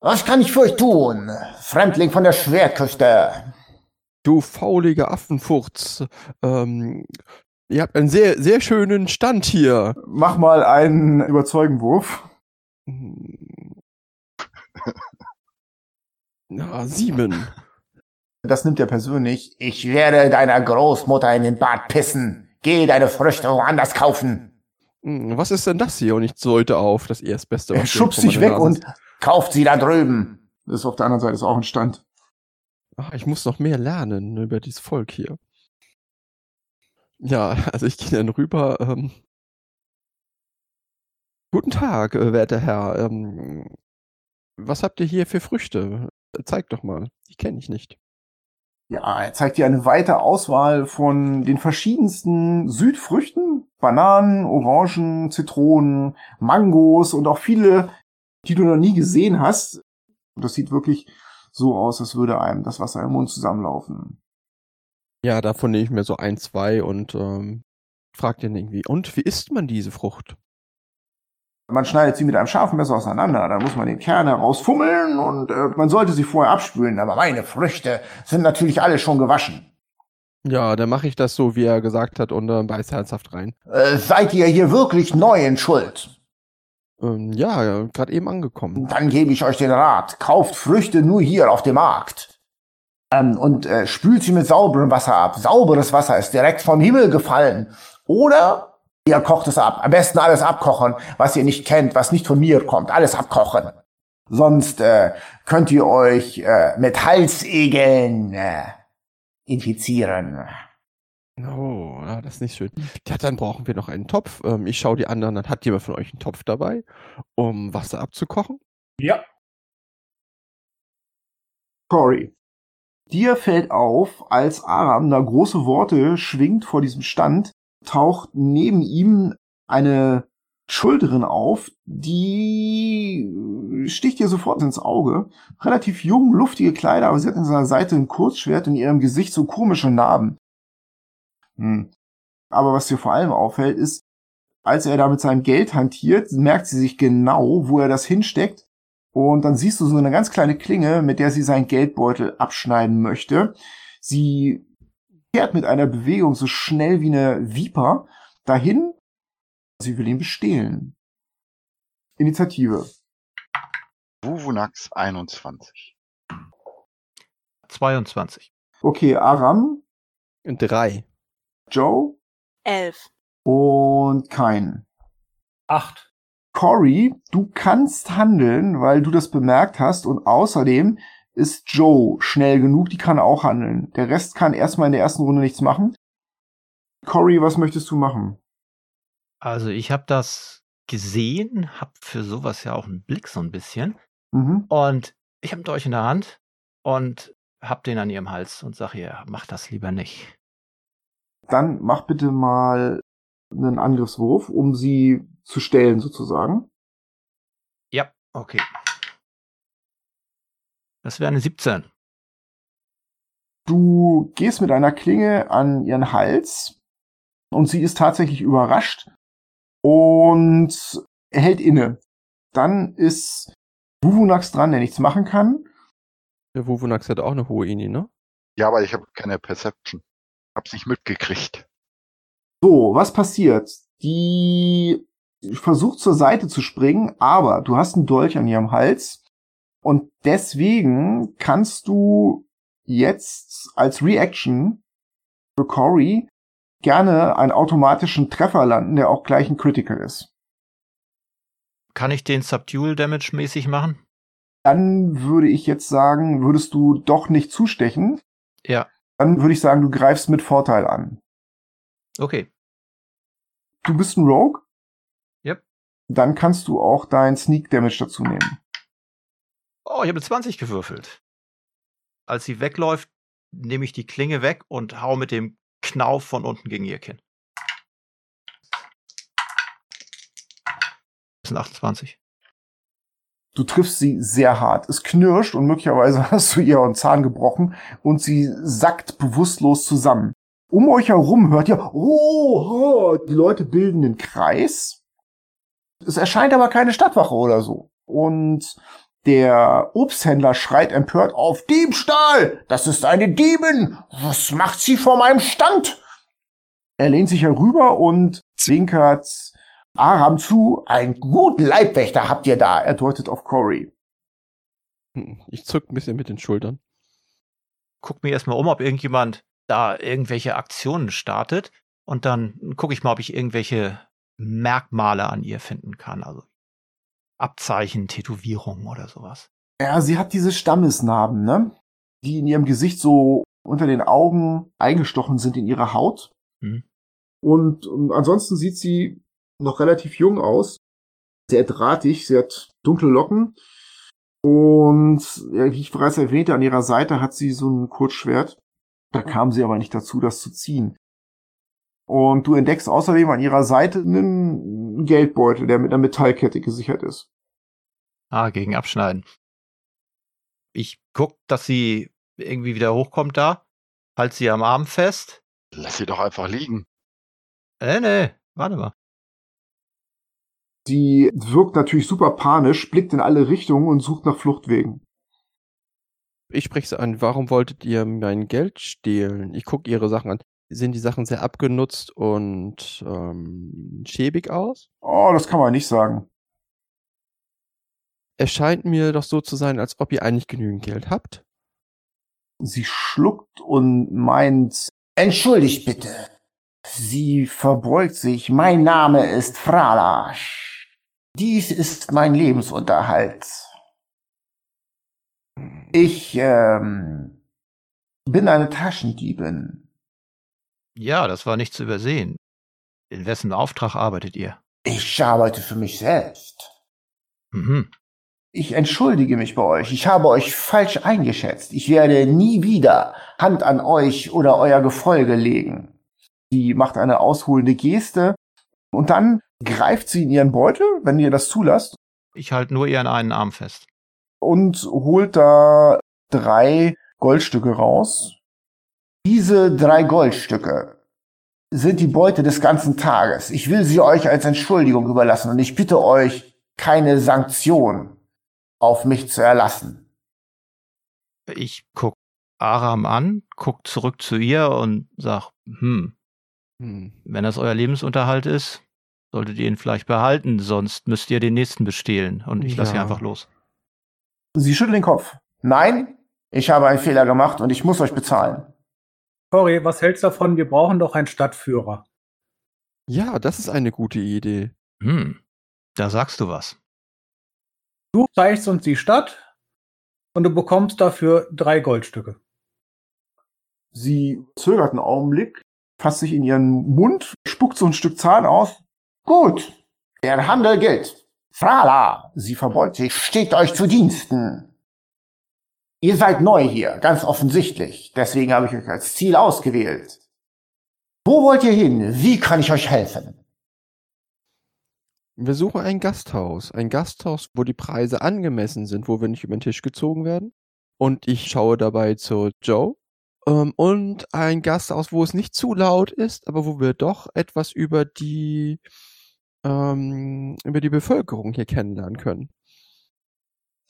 Was kann ich für euch tun, Fremdling von der Schwertküste?
Du fauliger Affenfurz, ähm, ihr habt einen sehr, sehr schönen Stand hier.
Mach mal einen Überzeugenwurf.
Na, sieben.
Das nimmt er persönlich.
Ich werde deiner Großmutter in den Bart pissen. Geh deine Früchte woanders kaufen.
Hm, Was ist denn das hier? Und ich sollte auf das Erstbeste.
Er
was
schubst sich weg
Nase
und.
Kauft sie da drüben.
das ist auf der anderen Seite ist auch ein Stand.
Ach, ich muss noch mehr lernen über dieses Volk hier. Ja, also ich gehe dann rüber. Ähm, Guten Tag, äh, werter Herr. Ähm, was habt ihr hier für Früchte? Zeig doch mal. Die kenne ich nicht.
Ja, er zeigt dir eine weite Auswahl von den verschiedensten Südfrüchten. Bananen, Orangen, Zitronen, Mangos und auch viele, die du noch nie gesehen hast. Das sieht wirklich so aus, als würde einem das Wasser im Mund zusammenlaufen.
Ja, davon nehme ich mir so ein, zwei und ähm, frag den irgendwie. Und wie isst man diese Frucht?
Man schneidet sie mit einem scharfen Messer auseinander, dann muss man den Kern herausfummeln und äh, man sollte sie vorher abspülen. Aber meine Früchte sind natürlich alle schon gewaschen.
Ja, dann mache ich das so, wie er gesagt hat, und äh, beiß herzhaft rein.
Äh, seid ihr hier wirklich neu in Schuld?
Ähm, ja, gerade eben angekommen.
Dann gebe ich euch den Rat. Kauft Früchte nur hier auf dem Markt. Ähm, und äh, spült sie mit sauberem Wasser ab. Sauberes Wasser ist direkt vom Himmel gefallen. Oder ihr kocht es ab. Am besten alles abkochen, was ihr nicht kennt, was nicht von mir kommt. Alles abkochen. Sonst äh, könnt ihr euch äh, mit Halsegeln äh, infizieren.
Oh, das ist nicht schön. Ja, dann brauchen wir noch einen Topf. Ähm, ich schaue die anderen, dann hat jemand von euch einen Topf dabei, um Wasser abzukochen.
Ja,
Cory. Dir fällt auf, als Aram da große Worte schwingt vor diesem Stand, taucht neben ihm eine Schulterin auf, die sticht dir sofort ins Auge. Relativ jung, luftige Kleider, aber sie hat an seiner Seite ein Kurzschwert und in ihrem Gesicht so komische Narben. Hm. Aber was dir vor allem auffällt, ist, als er da mit seinem Geld hantiert, merkt sie sich genau, wo er das hinsteckt. Und dann siehst du so eine ganz kleine Klinge, mit der sie seinen Geldbeutel abschneiden möchte. Sie fährt mit einer Bewegung so schnell wie eine Viper dahin. Sie will ihn bestehlen. Initiative.
Wuvunax 21.
22.
Okay, Aram,
Drei.
Joe
Elf.
und Kain.
Acht.
Cory, du kannst handeln, weil du das bemerkt hast und außerdem ist Joe schnell genug, die kann auch handeln. Der Rest kann erstmal in der ersten Runde nichts machen. Cory, was möchtest du machen?
Also ich habe das gesehen, habe für sowas ja auch einen Blick so ein bisschen.
Mhm.
Und ich habe einen Dolch in der Hand und hab den an ihrem Hals und sag ihr, mach das lieber nicht.
Dann mach bitte mal einen Angriffswurf, um sie zu stellen sozusagen.
Ja, okay. Das wäre eine 17.
Du gehst mit einer Klinge an ihren Hals und sie ist tatsächlich überrascht und hält inne. Dann ist Wuvunax dran, der nichts machen kann.
Der Wuvunax hat auch eine hohe Ini, ne?
Ja, aber ich habe keine Perception. Hab's nicht mitgekriegt.
So, was passiert? Die versucht zur Seite zu springen, aber du hast einen Dolch an ihrem Hals und deswegen kannst du jetzt als Reaction für Cory gerne einen automatischen Treffer landen, der auch gleich ein Critical ist.
Kann ich den Subdual Damage mäßig machen?
Dann würde ich jetzt sagen, würdest du doch nicht zustechen.
Ja.
Dann würde ich sagen, du greifst mit Vorteil an.
Okay.
Du bist ein Rogue?
Yep.
Dann kannst du auch dein Sneak Damage dazu nehmen.
Oh, ich habe 20 gewürfelt. Als sie wegläuft, nehme ich die Klinge weg und hau mit dem Knauf von unten gegen ihr Kinn. Das sind 28.
Du triffst sie sehr hart. Es knirscht und möglicherweise hast du ihr einen Zahn gebrochen und sie sackt bewusstlos zusammen. Um euch herum hört ihr, oh, die Leute bilden einen Kreis. Es erscheint aber keine Stadtwache oder so. Und der Obsthändler schreit empört auf, Diebstahl! Das ist eine Diebin! Was macht sie vor meinem Stand? Er lehnt sich herüber und zwinkert Aram zu. Einen guten Leibwächter habt ihr da. Er deutet auf Cory.
Hm, Ich zuck ein bisschen mit den Schultern.
Guck mir erstmal um, ob irgendjemand da irgendwelche Aktionen startet. Und dann gucke ich mal, ob ich irgendwelche Merkmale an ihr finden kann. Also Abzeichen, Tätowierungen oder sowas.
Ja, sie hat diese Stammesnarben, ne? Die in ihrem Gesicht so unter den Augen eingestochen sind in ihre Haut.
Mhm.
Und, und ansonsten sieht sie noch relativ jung aus. Sehr drahtig, sie hat dunkle Locken. Und wie ich bereits erwähnte, an ihrer Seite hat sie so ein Kurzschwert. Da kam sie aber nicht dazu, das zu ziehen. Und du entdeckst außerdem an ihrer Seite einen Geldbeutel, der mit einer Metallkette gesichert ist.
Ah, gegen Abschneiden. Ich guck, dass sie irgendwie wieder hochkommt da. Halt sie am Arm fest.
Lass sie doch einfach liegen.
Äh, nee, warte mal.
Sie wirkt natürlich super panisch, blickt in alle Richtungen und sucht nach Fluchtwegen.
Ich spreche sie an, warum wolltet ihr mein Geld stehlen? Ich gucke ihre Sachen an. Sehen die Sachen sehr abgenutzt und ähm, schäbig aus?
Oh, das kann man nicht sagen.
Es scheint mir doch so zu sein, als ob ihr eigentlich genügend Geld habt.
Sie schluckt und meint,
Entschuldigt bitte. Sie verbeugt sich. Mein Name ist Fralasch. Dies ist mein Lebensunterhalt. Ich ähm, bin eine Taschendiebin.
Ja, das war nicht zu übersehen. In wessen Auftrag arbeitet ihr?
Ich arbeite für mich selbst.
Mhm.
ich entschuldige mich bei euch. Ich habe euch falsch eingeschätzt. Ich werde nie wieder Hand an euch oder euer Gefolge legen. Sie macht eine ausholende Geste und dann greift sie in ihren Beutel, wenn ihr das zulasst,
Ich halte nur ihren einen Arm fest.
und holt da drei Goldstücke raus.
Diese drei Goldstücke sind die Beute des ganzen Tages. Ich will sie euch als Entschuldigung überlassen und ich bitte euch, keine Sanktion auf mich zu erlassen.
Ich guck Aram an, guck zurück zu ihr und sag, hm,
Hm.
wenn das euer Lebensunterhalt ist, solltet ihr ihn vielleicht behalten, sonst müsst ihr den nächsten bestehlen und ich lasse
Ja.
ihn einfach los.
Sie schüttelt den Kopf.
Nein, ich habe einen Fehler gemacht und ich muss euch bezahlen.
Cory, was hältst du davon? Wir brauchen doch einen Stadtführer.
Ja, das ist eine gute Idee.
Hm, da sagst du was.
Du zeigst uns die Stadt und du bekommst dafür drei Goldstücke.
Sie zögert einen Augenblick, fasst sich in ihren Mund, spuckt so ein Stück Zahn aus.
Gut, der Handel gilt. Frala, sie verbeugt sich, steht euch zu Diensten. Ihr seid neu hier, ganz offensichtlich. Deswegen habe ich euch als Ziel ausgewählt. Wo wollt ihr hin? Wie kann ich euch helfen?
Wir suchen ein Gasthaus. Ein Gasthaus, wo die Preise angemessen sind, wo wir nicht über den Tisch gezogen werden. Und ich schaue dabei zu Joe. Ähm, und ein Gasthaus, wo es nicht zu laut ist, aber wo wir doch etwas über die, ähm, über die Bevölkerung hier kennenlernen können.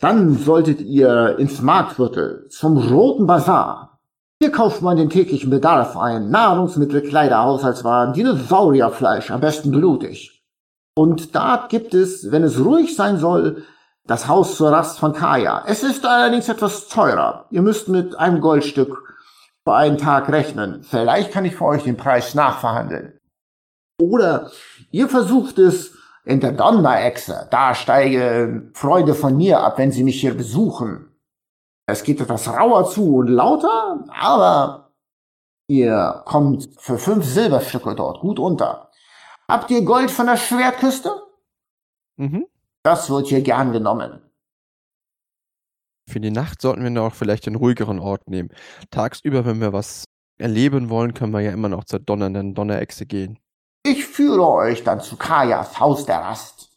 Dann solltet ihr ins Marktviertel zum Roten Bazar. Hier kauft man den täglichen Bedarf ein. Nahrungsmittel, Kleider, Haushaltswaren, Dinosaurierfleisch, am besten blutig. Und da gibt es, wenn es ruhig sein soll, das Haus zur Rast von Kaya. Es ist allerdings etwas teurer. Ihr müsst mit einem Goldstück für einen Tag rechnen. Vielleicht kann ich für euch den Preis nachverhandeln. Oder ihr versucht es in der Donnerechse. Da steigen Freunde von mir ab, wenn sie mich hier besuchen. Es geht etwas rauer zu und lauter, aber ihr kommt für fünf Silberstücke dort gut unter. Habt ihr Gold von der Schwertküste?
Mhm.
Das wird hier gern genommen.
Für die Nacht sollten wir noch vielleicht einen ruhigeren Ort nehmen. Tagsüber, wenn wir was erleben wollen, können wir ja immer noch zur donnernden Donnerechse gehen.
Ich führe euch dann zu Kajas Haus der Rast.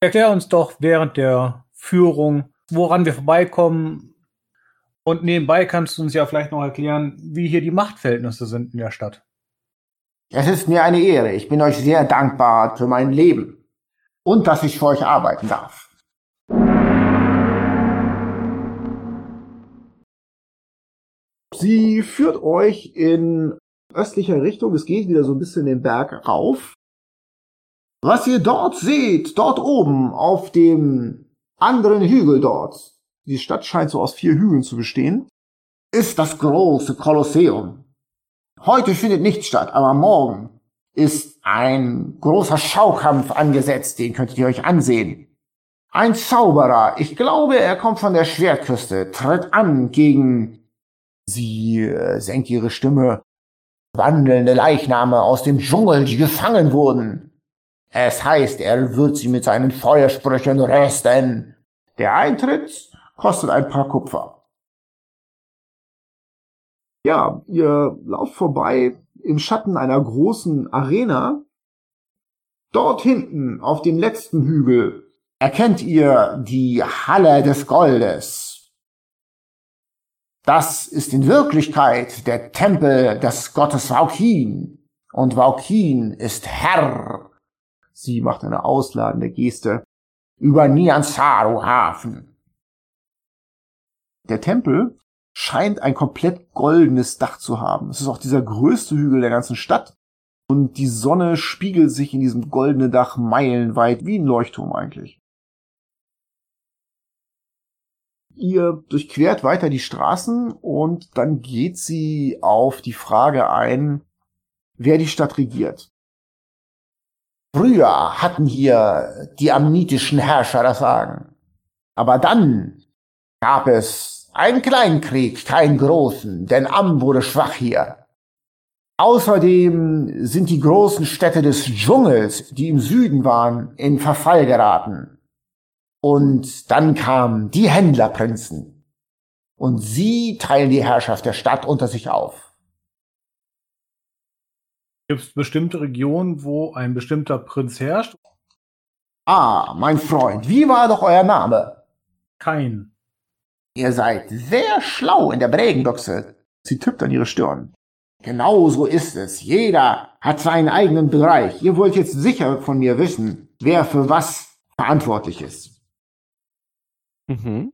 Erklär uns doch während der Führung, woran wir vorbeikommen. Und nebenbei kannst du uns ja vielleicht noch erklären, wie hier die Machtverhältnisse sind in der Stadt.
Es ist mir eine Ehre. Ich bin euch sehr dankbar für mein Leben und dass ich für euch arbeiten darf.
Sie führt euch in östlicher Richtung. Es geht wieder so ein bisschen den Berg rauf.
Was ihr dort seht, dort oben auf dem anderen Hügel dort,
Die Stadt scheint so aus vier Hügeln zu bestehen.
ist das große Kolosseum. Heute findet nichts statt, aber morgen ist ein großer Schaukampf angesetzt, den könntet ihr euch ansehen. Ein Zauberer, ich glaube, er kommt von der Schwertküste, tritt an gegen Sie äh, senkt ihre Stimme. Wandelnde Leichname aus dem Dschungel, die gefangen wurden. Es heißt, er wird sie mit seinen Feuersprüchen rösten. Der Eintritt kostet ein paar Kupfer.
Ja, ihr lauft vorbei im Schatten einer großen Arena.
Dort hinten, auf dem letzten Hügel, erkennt ihr die Halle des Goldes. Das ist in Wirklichkeit der Tempel des Gottes Vaukin. Und Vaukin ist Herr
Sie macht eine ausladende Geste.
über Niansaru Hafen.
Der Tempel scheint ein komplett goldenes Dach zu haben. Es ist auch dieser größte Hügel der ganzen Stadt. Und die Sonne spiegelt sich in diesem goldenen Dach meilenweit wie ein Leuchtturm eigentlich. Ihr durchquert weiter die Straßen und dann geht sie auf die Frage ein, wer die Stadt regiert.
Früher hatten hier die amnitischen Herrscher das Sagen. Aber dann gab es einen kleinen Krieg, keinen großen, denn Am wurde schwach hier. Außerdem sind die großen Städte des Dschungels, die im Süden waren, in Verfall geraten. Und dann kamen die Händlerprinzen. Und sie teilen die Herrschaft der Stadt unter sich auf.
Gibt es bestimmte Regionen, wo ein bestimmter Prinz herrscht?
Ah, mein Freund, wie war doch euer Name?
Kein.
Ihr seid sehr schlau in der Prägenbüchse.
Sie tippt an ihre Stirn.
Genau so ist es. Jeder hat seinen eigenen Bereich. Ihr wollt jetzt sicher von mir wissen, wer für was verantwortlich ist.
Mhm.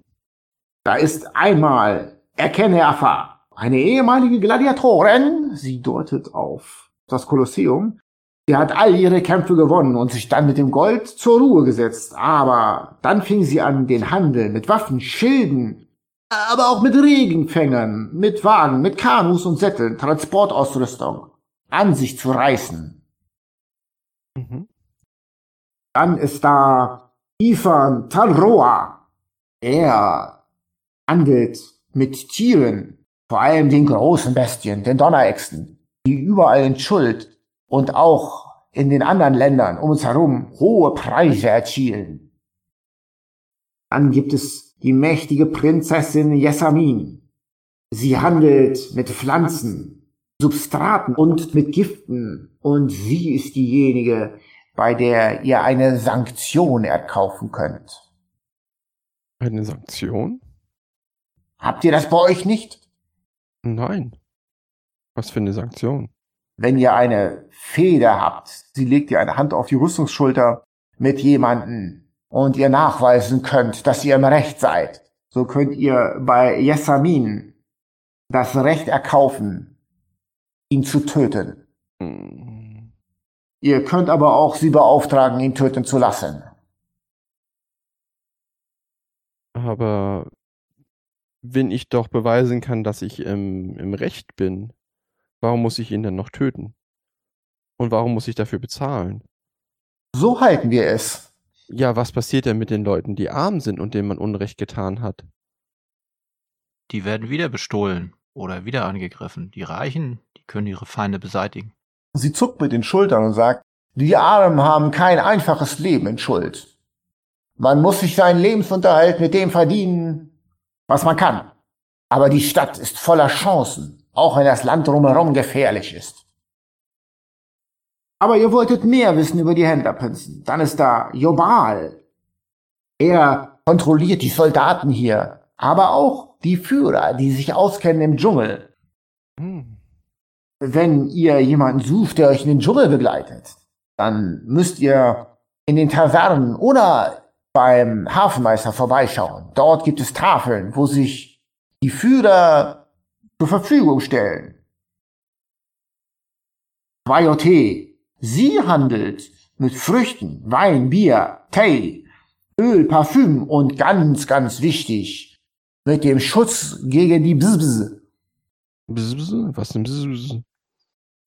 Da ist einmal erkenne Afa, eine ehemalige Gladiatorin, sie deutet auf das Kolosseum, Sie hat all ihre Kämpfe gewonnen und sich dann mit dem Gold zur Ruhe gesetzt. Aber dann fing sie an, den Handel mit Waffen, Schilden, aber auch mit Regenfängern, mit Wagen, mit Kanus und Sätteln, Transportausrüstung an sich zu reißen.
Mhm.
Dann ist da Ifan Talroa. Er handelt mit Tieren, vor allem den großen Bestien, den Donnerechsen, die überall in Schuld und auch in den anderen Ländern um uns herum hohe Preise erzielen. Dann gibt es die mächtige Prinzessin Jessamin. Sie handelt mit Pflanzen, Substraten und mit Giften und sie ist diejenige, bei der ihr eine Sanktion erkaufen könnt.
Eine Sanktion?
Habt ihr das bei euch nicht?
Nein. Was für eine Sanktion?
wenn ihr eine Feder habt, sie legt ihr eine Hand auf die Rüstungsschulter mit jemanden und ihr nachweisen könnt, dass ihr im Recht seid, so könnt ihr bei Jessamin das Recht erkaufen, ihn zu töten.
Hm.
Ihr könnt aber auch sie beauftragen, ihn töten zu lassen.
Aber wenn ich doch beweisen kann, dass ich im, im Recht bin, Warum muss ich ihn denn noch töten? Und warum muss ich dafür bezahlen?
So halten wir es.
Ja, was passiert denn mit den Leuten, die arm sind und denen man Unrecht getan hat?
Die werden wieder bestohlen oder wieder angegriffen. Die Reichen, die können ihre Feinde beseitigen.
Sie zuckt mit den Schultern und sagt, die Armen haben kein einfaches Leben in Schuld. Man muss sich seinen Lebensunterhalt mit dem verdienen, was man kann. Aber die Stadt ist voller Chancen auch wenn das Land drumherum gefährlich ist. Aber ihr wolltet mehr wissen über die Händlerprinzen. Dann ist da Jobal. Er kontrolliert die Soldaten hier, aber auch die Führer, die sich auskennen im Dschungel.
Hm.
Wenn ihr jemanden sucht, der euch in den Dschungel begleitet, dann müsst ihr in den Tavernen oder beim Hafenmeister vorbeischauen. Dort gibt es Tafeln, wo sich die Führer zur Verfügung stellen. Quayote. Sie handelt mit Früchten, Wein, Bier, Tee, Öl, Parfüm und ganz, ganz wichtig, mit dem Schutz gegen die Bzz.
Bzz, was denn Bzz?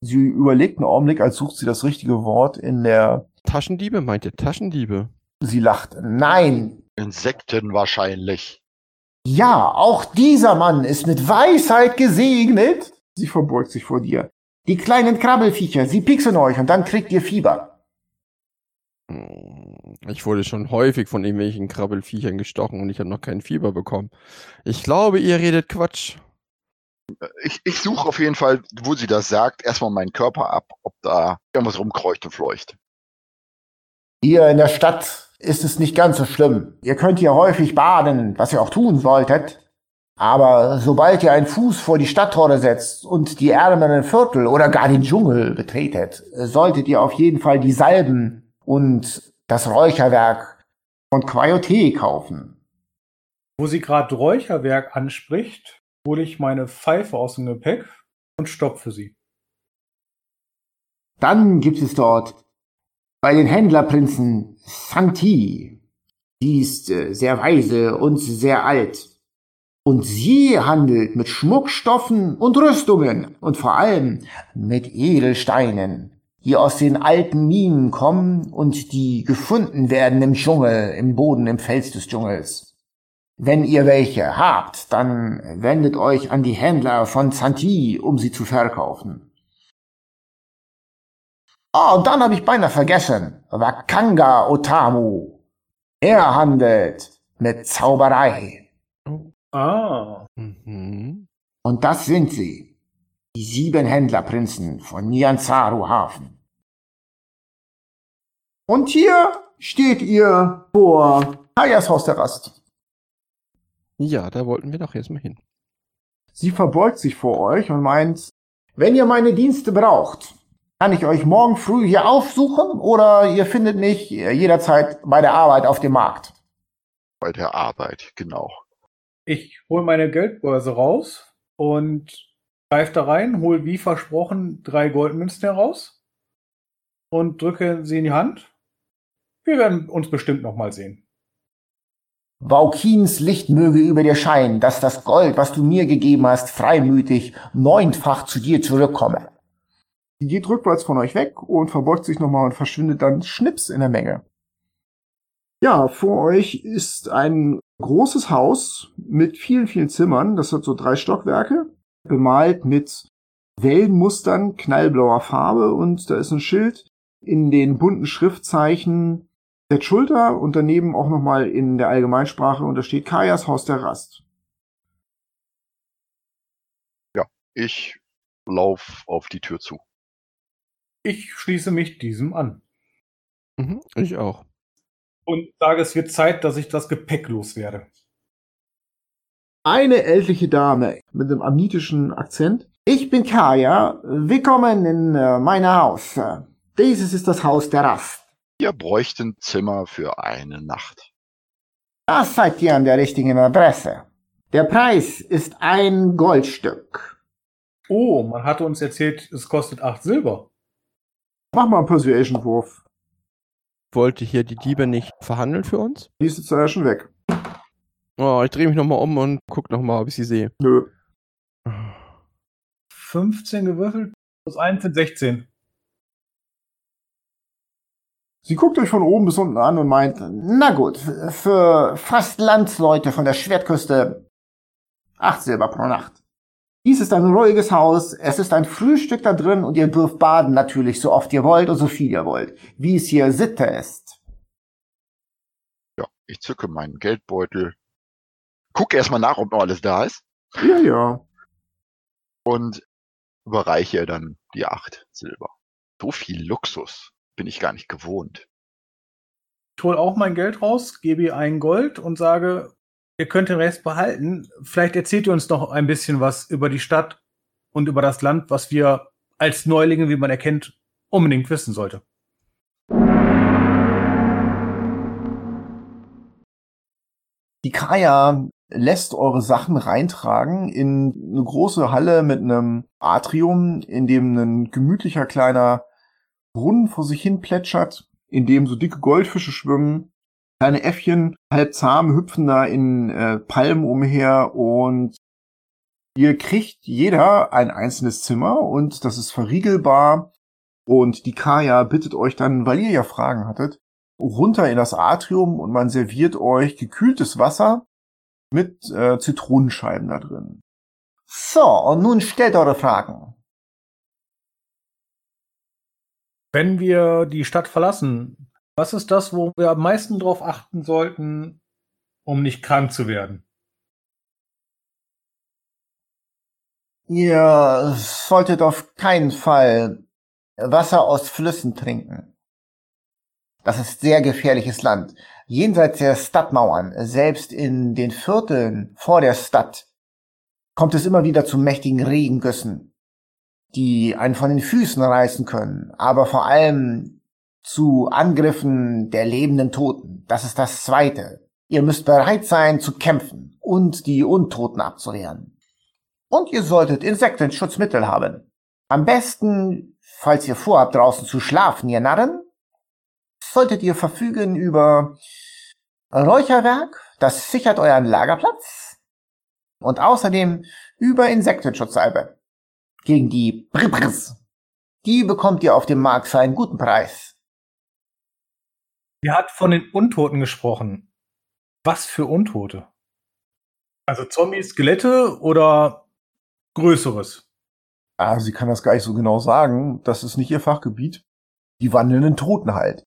Sie überlegt einen Augenblick, als sucht sie das richtige Wort in der...
Taschendiebe? Meint ihr Taschendiebe?
Sie lacht. Nein.
Insekten wahrscheinlich.
Ja, auch dieser Mann ist mit Weisheit gesegnet.
Sie verbeugt sich vor dir.
Die kleinen Krabbelfiecher, sie pixeln euch und dann kriegt ihr Fieber.
Hm, ich wurde schon häufig von irgendwelchen Krabbelfiechern gestochen und ich habe noch kein Fieber bekommen. Ich glaube, ihr redet Quatsch.
Ich, ich suche auf jeden Fall, wo sie das sagt, erstmal meinen Körper ab, ob da irgendwas rumkreucht und fleucht.
Ihr in der Stadt ist es nicht ganz so schlimm. Ihr könnt hier häufig baden, was ihr auch tun solltet. Aber sobald ihr einen Fuß vor die Stadttore setzt und die ärmeren Viertel oder gar den Dschungel betretet, solltet ihr auf jeden Fall die Salben und das Räucherwerk von Quayote kaufen.
Wo sie gerade Räucherwerk anspricht, hole ich meine Pfeife aus dem Gepäck und stopfe sie.
Dann gibt es dort bei den Händlerprinzen Santi. Sie ist äh, sehr weise und sehr alt. Und sie handelt mit Schmuckstoffen und Rüstungen und vor allem mit Edelsteinen, die aus den alten Minen kommen und die gefunden werden im Dschungel, im Boden, im Fels des Dschungels. Wenn ihr welche habt, dann wendet euch an die Händler von Santi, um sie zu verkaufen. Ah, und dann habe ich beinahe vergessen. Wakanga Otamu. Er handelt mit Zauberei.
Ah.
Mhm.
Und das sind sie. Die sieben Händlerprinzen von Nyanzaru Hafen. Und hier steht ihr vor Hayas Haus der Rast.
Ja, da wollten wir doch jetzt mal hin.
Sie verbeugt sich vor euch und meint,
wenn ihr meine Dienste braucht, kann ich euch morgen früh hier aufsuchen oder ihr findet mich jederzeit bei der Arbeit auf dem Markt?
Bei der Arbeit, genau.
Ich hole meine Geldbörse raus und greife da rein, hole wie versprochen drei Goldmünzen heraus und drücke sie in die Hand. Wir werden uns bestimmt noch mal sehen.
Vaukins Licht möge über dir scheinen, dass das Gold, was du mir gegeben hast, freimütig neunfach zu dir zurückkomme.
Die geht rückwärts von euch weg und verbeugt sich nochmal und verschwindet dann schnips in der Menge. Ja, vor euch ist ein großes Haus mit vielen, vielen Zimmern. Das hat so drei Stockwerke, bemalt mit Wellenmustern knallblauer Farbe und da ist ein Schild in den bunten Schriftzeichen der Schulter und daneben auch nochmal in der Allgemeinsprache und da steht Kajas Haus der Rast.
Ja, ich lauf auf die Tür zu.
Ich schließe mich diesem an
Mhm, ich auch.
und sage, es wird Zeit, dass ich das Gepäck loswerde.
Eine ältliche Dame mit einem amnitischen Akzent.
Ich bin Kaya. Willkommen in äh, meinem Haus. Dieses ist das Haus der Rast.
Wir bräuchten Zimmer für eine Nacht.
Das seid ihr an der richtigen Adresse. Der Preis ist ein Goldstück.
Oh, man hatte uns erzählt, es kostet acht Silber.
Mach mal einen Persuasion-Wurf.
Wollte hier die Diebe nicht verhandeln für uns?
Die ist jetzt ja schon weg.
Oh, ich drehe mich nochmal um und guck nochmal, ob ich sie sehe.
Nö.
15 gewürfelt plus 1 sind 16.
Sie guckt euch von oben bis unten an und meint,
Na gut, für fast Landsleute von der Schwertküste acht Silber pro Nacht. Dies ist ein ruhiges Haus, es ist ein Frühstück da drin und ihr dürft baden natürlich so oft ihr wollt und so viel ihr wollt, wie es hier Sitte ist.
Ja, ich zücke meinen Geldbeutel, gucke erstmal nach, ob noch alles da ist
ja, ja.
und überreiche ihr dann die acht Silber. So viel Luxus bin ich gar nicht gewohnt.
Ich hole auch mein Geld raus, gebe ihr ein Gold und sage, ihr könnt den Rest behalten. Vielleicht erzählt ihr uns noch ein bisschen was über die Stadt und über das Land, was wir als Neulinge, wie man erkennt, unbedingt wissen sollte.
Die Kaya lässt eure Sachen reintragen in eine große Halle mit einem Atrium, in dem ein gemütlicher kleiner Brunnen vor sich hin plätschert, in dem so dicke Goldfische schwimmen. Kleine Äffchen, halb zahm, hüpfen da in äh, Palmen umher und ihr kriegt jeder ein einzelnes Zimmer und das ist verriegelbar. Und die Kaya bittet euch dann, weil ihr ja Fragen hattet, runter in das Atrium und man serviert euch gekühltes Wasser mit äh, Zitronenscheiben da drin.
So, und nun stellt eure Fragen.
Wenn wir die Stadt verlassen, was ist das, wo wir am meisten drauf achten sollten, um nicht krank zu werden?
Ihr solltet auf keinen Fall Wasser aus Flüssen trinken. Das ist sehr gefährliches Land. Jenseits der Stadtmauern, selbst in den Vierteln vor der Stadt, kommt es immer wieder zu mächtigen Regengüssen, die einen von den Füßen reißen können, aber vor allem zu Angriffen der lebenden Toten. Das ist das Zweite. Ihr müsst bereit sein zu kämpfen und die Untoten abzuwehren. Und ihr solltet Insektenschutzmittel haben. Am besten, falls ihr vorhabt, draußen zu schlafen, ihr Narren, solltet ihr verfügen über Räucherwerk, das sichert euren Lagerplatz und außerdem über Insektenschutzsalbe gegen die Bribris. Die bekommt ihr auf dem Markt für einen guten Preis.
Sie hat von den Untoten gesprochen. Was für Untote? Also Zombies, Skelette oder Größeres?
Ah, sie kann das gar nicht so genau sagen. Das ist nicht ihr Fachgebiet. Die wandelnden Toten halt.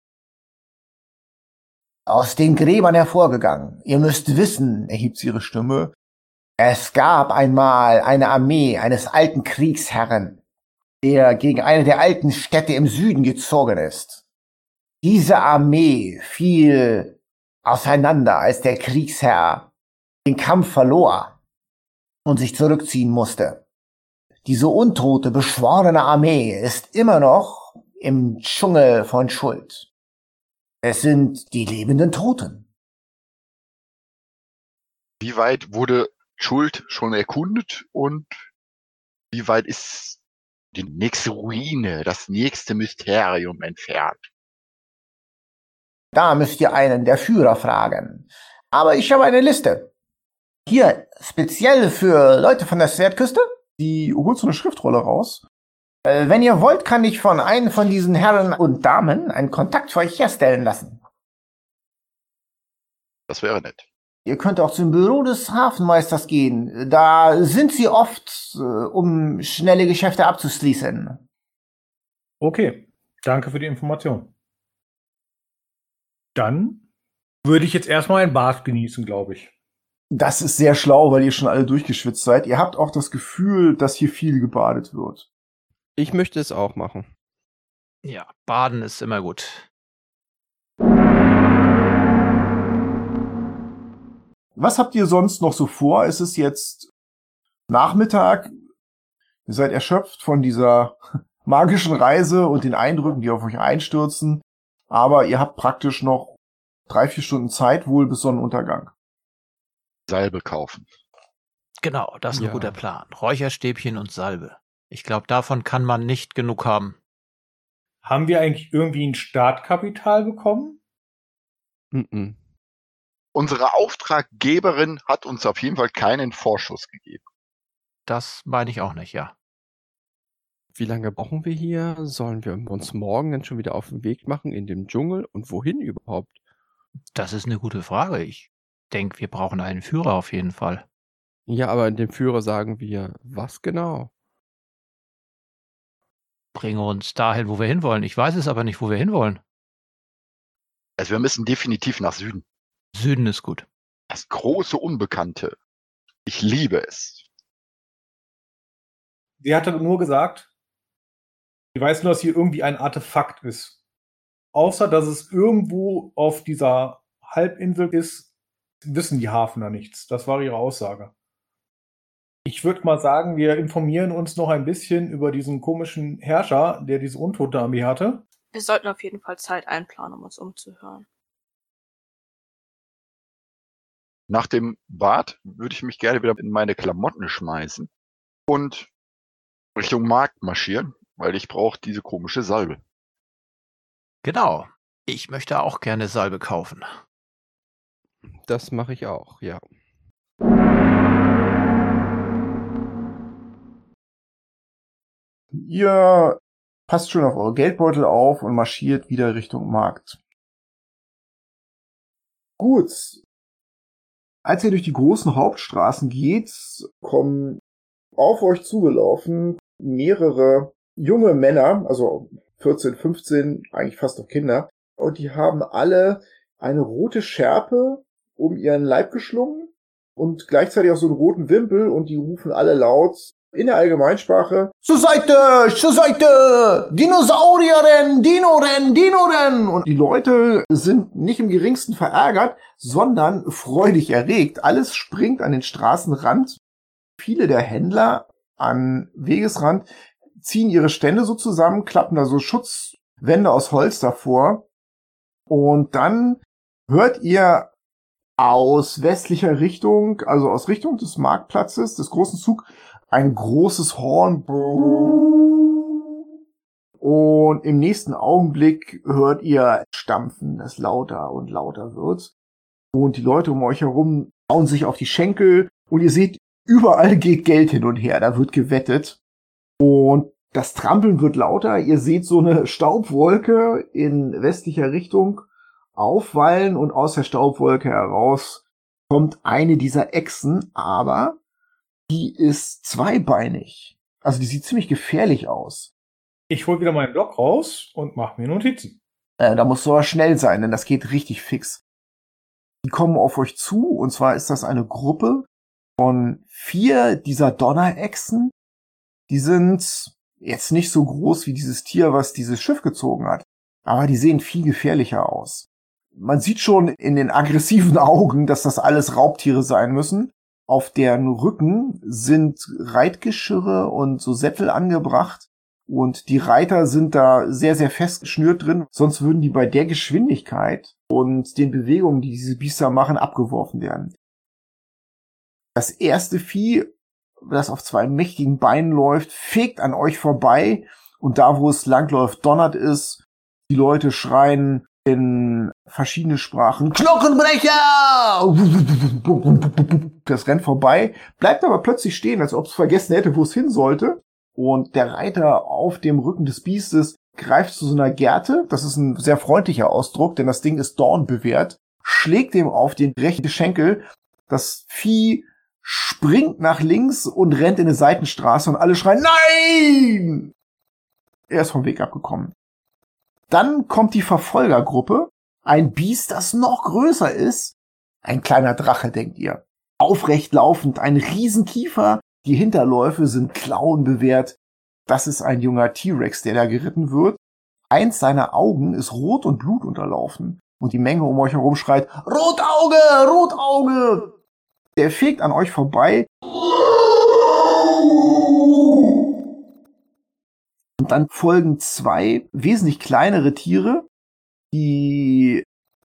Aus den Gräbern hervorgegangen. Ihr müsst wissen,
Erhebt sie ihre Stimme.
es gab einmal eine Armee eines alten Kriegsherren, der gegen eine der alten Städte im Süden gezogen ist. Diese Armee fiel auseinander, als der Kriegsherr den Kampf verlor und sich zurückziehen musste. Diese untote, beschworene Armee ist immer noch im Dschungel von Schuld. Es sind die lebenden Toten.
Wie weit wurde Schuld schon erkundet und wie weit ist die nächste Ruine, das nächste Mysterium entfernt?
Da müsst ihr einen der Führer fragen. Aber ich habe eine Liste. Hier, speziell für Leute von der Schwertküste.
Die holt so eine Schriftrolle raus.
Äh, wenn ihr wollt, kann ich von einem von diesen Herren und Damen einen Kontakt für euch herstellen lassen.
Das wäre nett.
Ihr könnt auch zum Büro des Hafenmeisters gehen. Da sind sie oft, äh, um schnelle Geschäfte abzuschließen.
Okay, danke für die Information. Dann würde ich jetzt erstmal ein Bad genießen, glaube ich.
Das ist sehr schlau, weil ihr schon alle durchgeschwitzt seid. Ihr habt auch das Gefühl, dass hier viel gebadet wird.
Ich möchte es auch machen.
Ja, baden ist immer gut.
Was habt ihr sonst noch so vor? Es ist jetzt Nachmittag. Ihr seid erschöpft von dieser magischen Reise und den Eindrücken, die auf euch einstürzen. Aber ihr habt praktisch noch drei, vier Stunden Zeit wohl bis Sonnenuntergang.
Salbe kaufen.
Genau, das ist ein
Ja.
guter Plan. Räucherstäbchen und Salbe. Ich glaube, davon kann man nicht genug haben.
Haben wir eigentlich irgendwie ein Startkapital bekommen?
Mhm.
Unsere Auftraggeberin hat uns auf jeden Fall keinen Vorschuss gegeben.
Das meine ich auch nicht, ja.
Wie lange brauchen wir hier? Sollen wir uns morgen dann schon wieder auf den Weg machen in dem Dschungel? Und wohin überhaupt?
Das ist eine gute Frage. Ich denke, wir brauchen einen Führer auf jeden Fall.
Ja, aber in dem Führer sagen wir, was genau?
Bringe uns dahin, wo wir hinwollen. Ich weiß es aber nicht, wo wir hinwollen.
Also wir müssen definitiv nach Süden.
Süden ist gut.
Das große Unbekannte. Ich liebe es.
Sie hatte nur gesagt, sie weiß nur, dass hier irgendwie ein Artefakt ist. Außer, dass es irgendwo auf dieser Halbinsel ist, wissen die Hafener nichts. Das war ihre Aussage. Ich würde mal sagen, wir informieren uns noch ein bisschen über diesen komischen Herrscher, der diese untote Armee hatte.
Wir sollten auf jeden Fall Zeit einplanen, um uns umzuhören.
Nach dem Bad würde ich mich gerne wieder in meine Klamotten schmeißen und Richtung Markt marschieren, weil ich brauche diese komische Salbe.
Genau. Ich möchte auch gerne Salbe kaufen.
Das mache ich auch, ja.
Ihr passt schon auf eure Geldbeutel auf und marschiert wieder Richtung Markt. Gut. Als ihr durch die großen Hauptstraßen geht, kommen auf euch zugelaufen mehrere junge Männer, also 14, 15, eigentlich fast noch Kinder, und die haben alle eine rote Schärpe um ihren Leib geschlungen und gleichzeitig auch so einen roten Wimpel und die rufen alle laut in der Allgemeinsprache
Zur Seite, zur Seite! Dinosaurierin, Dinoren, Dinoren! Und
Und die Leute sind nicht im geringsten verärgert, sondern freudig erregt. Alles springt an den Straßenrand. Viele der Händler an Wegesrand ziehen ihre Stände so zusammen, klappen da so Schutzwände aus Holz davor. Und dann hört ihr aus westlicher Richtung, also aus Richtung des Marktplatzes, des großen Zug, ein großes Horn. Und im nächsten Augenblick hört ihr Stampfen, das lauter und lauter wird. Und die Leute um euch herum bauen sich auf die Schenkel und ihr seht, überall geht Geld hin und her, da wird gewettet. Und das Trampeln wird lauter, ihr seht so eine Staubwolke in westlicher Richtung aufwallen und aus der Staubwolke heraus kommt eine dieser Echsen, aber die ist zweibeinig. Also die sieht ziemlich gefährlich aus.
Ich hole wieder meinen Block raus und mache mir Notizen.
Äh, da musst du aber schnell sein, denn das geht richtig fix. Die kommen auf euch zu, und zwar ist das eine Gruppe von vier dieser Donnerechsen. Die sind jetzt nicht so groß wie dieses Tier, was dieses Schiff gezogen hat, aber die sehen viel gefährlicher aus. Man sieht schon in den aggressiven Augen, dass das alles Raubtiere sein müssen. Auf deren Rücken sind Reitgeschirre und so Sättel angebracht. Und die Reiter sind da sehr, sehr fest geschnürt drin. Sonst würden die bei der Geschwindigkeit und den Bewegungen, die diese Biester machen, abgeworfen werden. Das erste Vieh, das auf zwei mächtigen Beinen läuft, fegt an euch vorbei und da, wo es langläuft, donnert es. Die Leute schreien in verschiedene Sprachen Knochenbrecher! Das rennt vorbei, bleibt aber plötzlich stehen, als ob es vergessen hätte, wo es hin sollte. Und der Reiter auf dem Rücken des Biestes greift zu so einer Gerte. Das ist ein sehr freundlicher Ausdruck, denn das Ding ist Dorn bewährt. Schlägt ihm auf den rechten Schenkel. Das Vieh springt nach links und rennt in eine Seitenstraße und alle schreien Nein! Er ist vom Weg abgekommen. Dann kommt die Verfolgergruppe. Ein Biest, das noch größer ist. Ein kleiner Drache, denkt ihr. Aufrecht laufend, ein Riesenkiefer. Die Hinterläufe sind Klauen bewehrt. Das ist ein junger T-Rex, der da geritten wird. Eins seiner Augen ist rot und Blut unterlaufen. Und die Menge um euch herum schreit, Rotauge, Rotauge! Der fegt an euch vorbei. Und dann folgen zwei wesentlich kleinere Tiere, die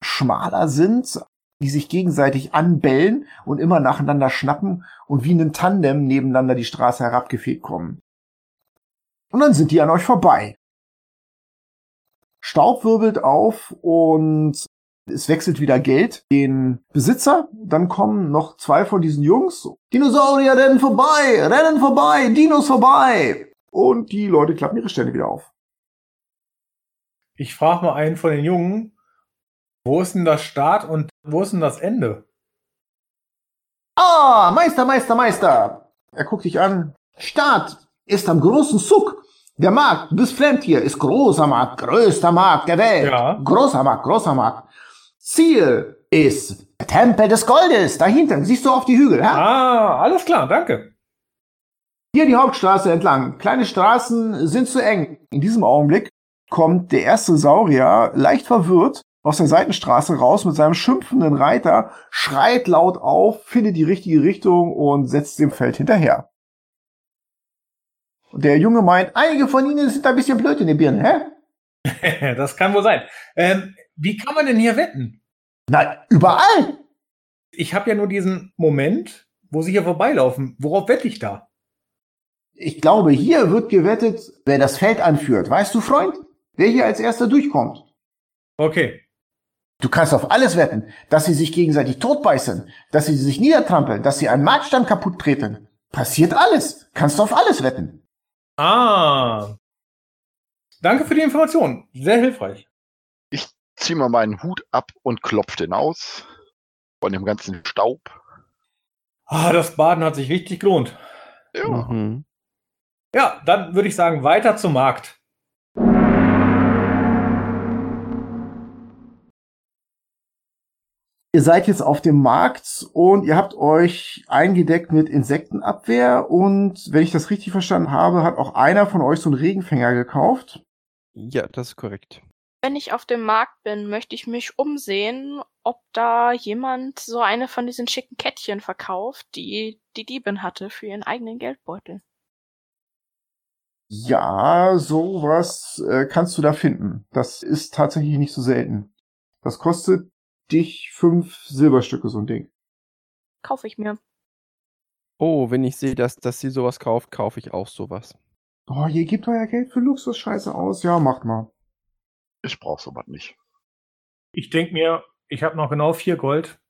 schmaler sind, die sich gegenseitig anbellen und immer nacheinander schnappen und wie ein Tandem nebeneinander die Straße herabgefegt kommen. Und dann sind die an euch vorbei. Staub wirbelt auf und es wechselt wieder Geld den Besitzer. Dann kommen noch zwei von diesen Jungs. Dinosaurier rennen vorbei, rennen vorbei, Dinos vorbei. Und die Leute klappen ihre Stände wieder auf.
Ich frage mal einen von den Jungen, wo ist denn das Start und wo ist denn das Ende?
Ah, Meister, Meister, Meister. Er guckt dich an. Start ist am großen Zug. Der Markt, du bist fremd hier, ist großer Markt, größter Markt der Welt.
Ja.
Großer Markt, großer Markt. Ziel ist der Tempel des Goldes. Dahinter, siehst du auf die Hügel, ja?
Ah, alles klar, danke.
Hier die Hauptstraße entlang. Kleine Straßen sind zu eng. In diesem Augenblick kommt der erste Saurier leicht verwirrt aus der Seitenstraße raus mit seinem schimpfenden Reiter, schreit laut auf, findet die richtige Richtung und setzt dem Feld hinterher. Und der Junge meint, einige von ihnen sind ein bisschen blöd in den Birnen, hä?
das kann wohl sein. Ähm, wie kann man denn hier wetten?
Na, überall.
Ich habe ja nur diesen Moment, wo sie hier vorbeilaufen. Worauf wette ich da?
Ich glaube, hier wird gewettet, wer das Feld anführt. Weißt du, Freund? Wer hier als erster durchkommt.
Okay.
Du kannst auf alles wetten, dass sie sich gegenseitig totbeißen, dass sie sich niedertrampeln, dass sie einen Marktstand kaputt treten. Passiert alles. Kannst du auf alles wetten.
Ah. Danke für die Information. Sehr hilfreich.
Ich ziehe mal meinen Hut ab und klopfe den aus. Von dem ganzen Staub.
Ah, das Baden hat sich richtig gelohnt.
Ja.
Mhm.
Ja, dann würde ich sagen, weiter zum Markt.
Ihr seid jetzt auf dem Markt und ihr habt euch eingedeckt mit Insektenabwehr und wenn ich das richtig verstanden habe, hat auch einer von euch so einen Regenfänger gekauft.
Ja, das ist korrekt.
Wenn ich auf dem Markt bin, möchte ich mich umsehen, ob da jemand so eine von diesen schicken Kettchen verkauft, die die Diebin hatte für ihren eigenen Geldbeutel.
Ja, sowas äh, kannst du da finden. Das ist tatsächlich nicht so selten. Das kostet dich fünf Silberstücke, so ein Ding.
Kaufe ich mir.
Oh, wenn ich sehe, dass, dass sie sowas kauft, kaufe ich auch sowas.
Oh, ihr gebt euer Geld für Luxusscheiße aus. Ja, macht mal.
Ich brauche sowas nicht.
Ich denke mir, ich habe noch genau vier Gold.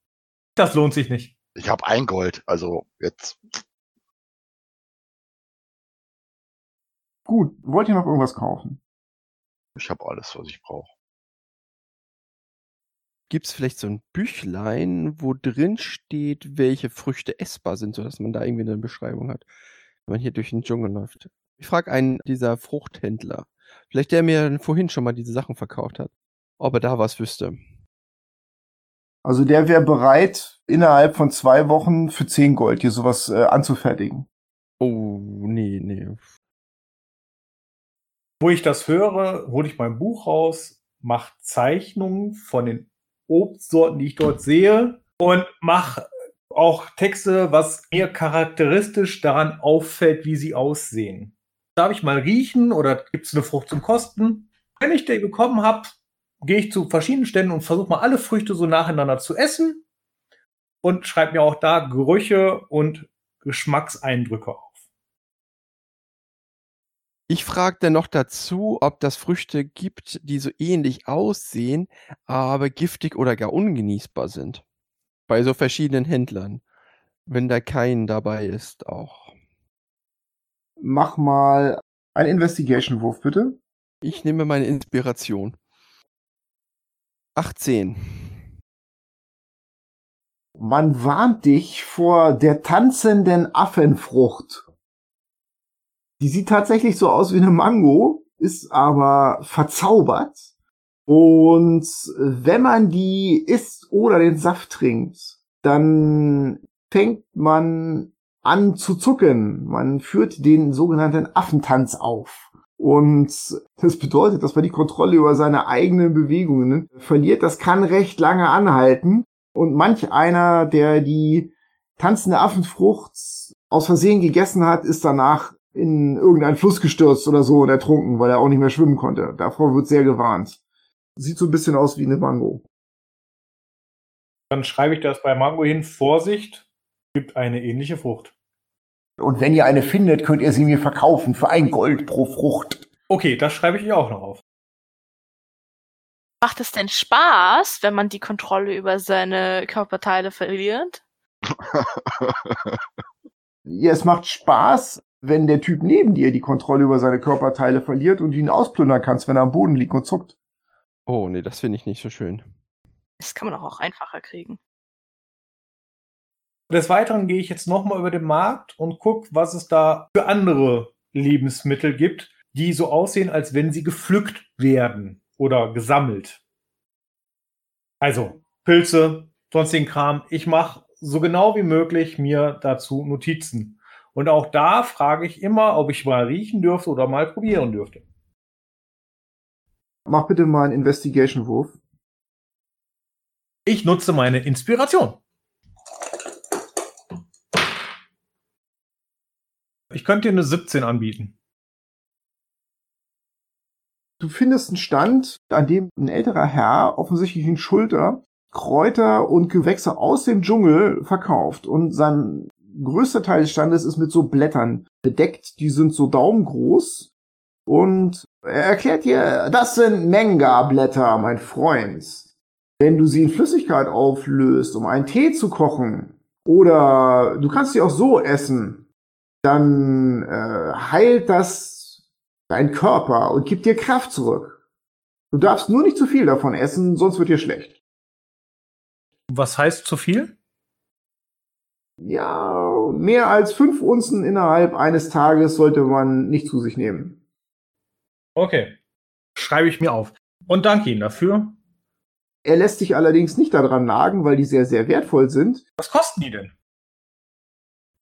Das lohnt sich nicht.
Ich habe ein Gold, also jetzt.
Gut, wollt ihr noch irgendwas kaufen?
Ich habe alles, was ich brauche.
Gibt es vielleicht so ein Büchlein, wo drin steht, welche Früchte essbar sind, sodass man da irgendwie eine Beschreibung hat, wenn man hier durch den Dschungel läuft? Ich frage einen dieser Fruchthändler, vielleicht der mir vorhin schon mal diese Sachen verkauft hat, ob er da was wüsste.
Also der wäre bereit, innerhalb von zwei Wochen für zehn Gold hier sowas äh, anzufertigen.
Oh, nee, nee.
Wo ich das höre, hole ich mein Buch raus, mache Zeichnungen von den Obstsorten, die ich dort sehe und mache auch Texte, was mir charakteristisch daran auffällt, wie sie aussehen. Darf ich mal riechen oder gibt es eine Frucht zum Kosten? Wenn ich die bekommen habe, gehe ich zu verschiedenen Ständen und versuche mal alle Früchte so nacheinander zu essen und schreibe mir auch da Gerüche und Geschmackseindrücke auf.
Ich frage dann noch dazu, ob das Früchte gibt, die so ähnlich aussehen, aber giftig oder gar ungenießbar sind. Bei so verschiedenen Händlern. Wenn da kein dabei ist auch.
Mach mal einen Investigation-Wurf, bitte.
Ich nehme meine Inspiration. 18.
Man warnt dich vor der tanzenden Affenfrucht. Die sieht tatsächlich so aus wie eine Mango, ist aber verzaubert. Und wenn man die isst oder den Saft trinkt, dann fängt man an zu zucken. Man führt den sogenannten Affentanz auf. Und das bedeutet, dass man die Kontrolle über seine eigenen Bewegungen verliert. Das kann recht lange anhalten. Und manch einer, der die tanzende Affenfrucht aus Versehen gegessen hat, ist danach in irgendeinen Fluss gestürzt oder so und ertrunken, weil er auch nicht mehr schwimmen konnte. Davor wird sehr gewarnt. Sieht so ein bisschen aus wie eine Mango.
Dann schreibe ich das bei Mango hin. Vorsicht, gibt eine ähnliche Frucht.
Und wenn ihr eine findet, könnt ihr sie mir verkaufen für ein Gold pro Frucht.
Okay, das schreibe ich ihr auch noch auf.
Macht es denn Spaß, wenn man die Kontrolle über seine Körperteile verliert?
Ja, es macht Spaß, wenn der Typ neben dir die Kontrolle über seine Körperteile verliert und ihn ausplündern kannst, wenn er am Boden liegt und zuckt.
Oh, nee, das finde ich nicht so schön.
Das kann man doch auch einfacher kriegen.
Des Weiteren gehe ich jetzt nochmal über den Markt und gucke, was es da für andere Lebensmittel gibt, die so aussehen, als wenn sie gepflückt werden oder gesammelt. Also Pilze, sonstigen Kram. Ich mache so genau wie möglich mir dazu Notizen. Und auch da frage ich immer, ob ich mal riechen dürfte oder mal probieren dürfte.
Mach bitte mal einen Investigation-Wurf.
Ich nutze meine Inspiration. Ich könnte dir eine 17 anbieten.
Du findest einen Stand, an dem ein älterer Herr offensichtlich in Schulter Kräuter und Gewächse aus dem Dschungel verkauft. Und sein größter Teil des Standes ist mit so Blättern bedeckt. Die sind so daumengroß. Und er erklärt dir, das sind Menga-Blätter, mein Freund. Wenn du sie in Flüssigkeit auflöst, um einen Tee zu kochen, oder du kannst sie auch so essen, dann äh, heilt das dein Körper und gibt dir Kraft zurück. Du darfst nur nicht zu viel davon essen, sonst wird dir schlecht.
Was heißt zu viel?
Ja, mehr als fünf Unzen innerhalb eines Tages sollte man nicht zu sich nehmen.
Okay. Schreibe ich mir auf. Und danke Ihnen dafür.
Er lässt sich allerdings nicht daran nagen, weil die sehr, sehr wertvoll sind.
Was kosten die denn?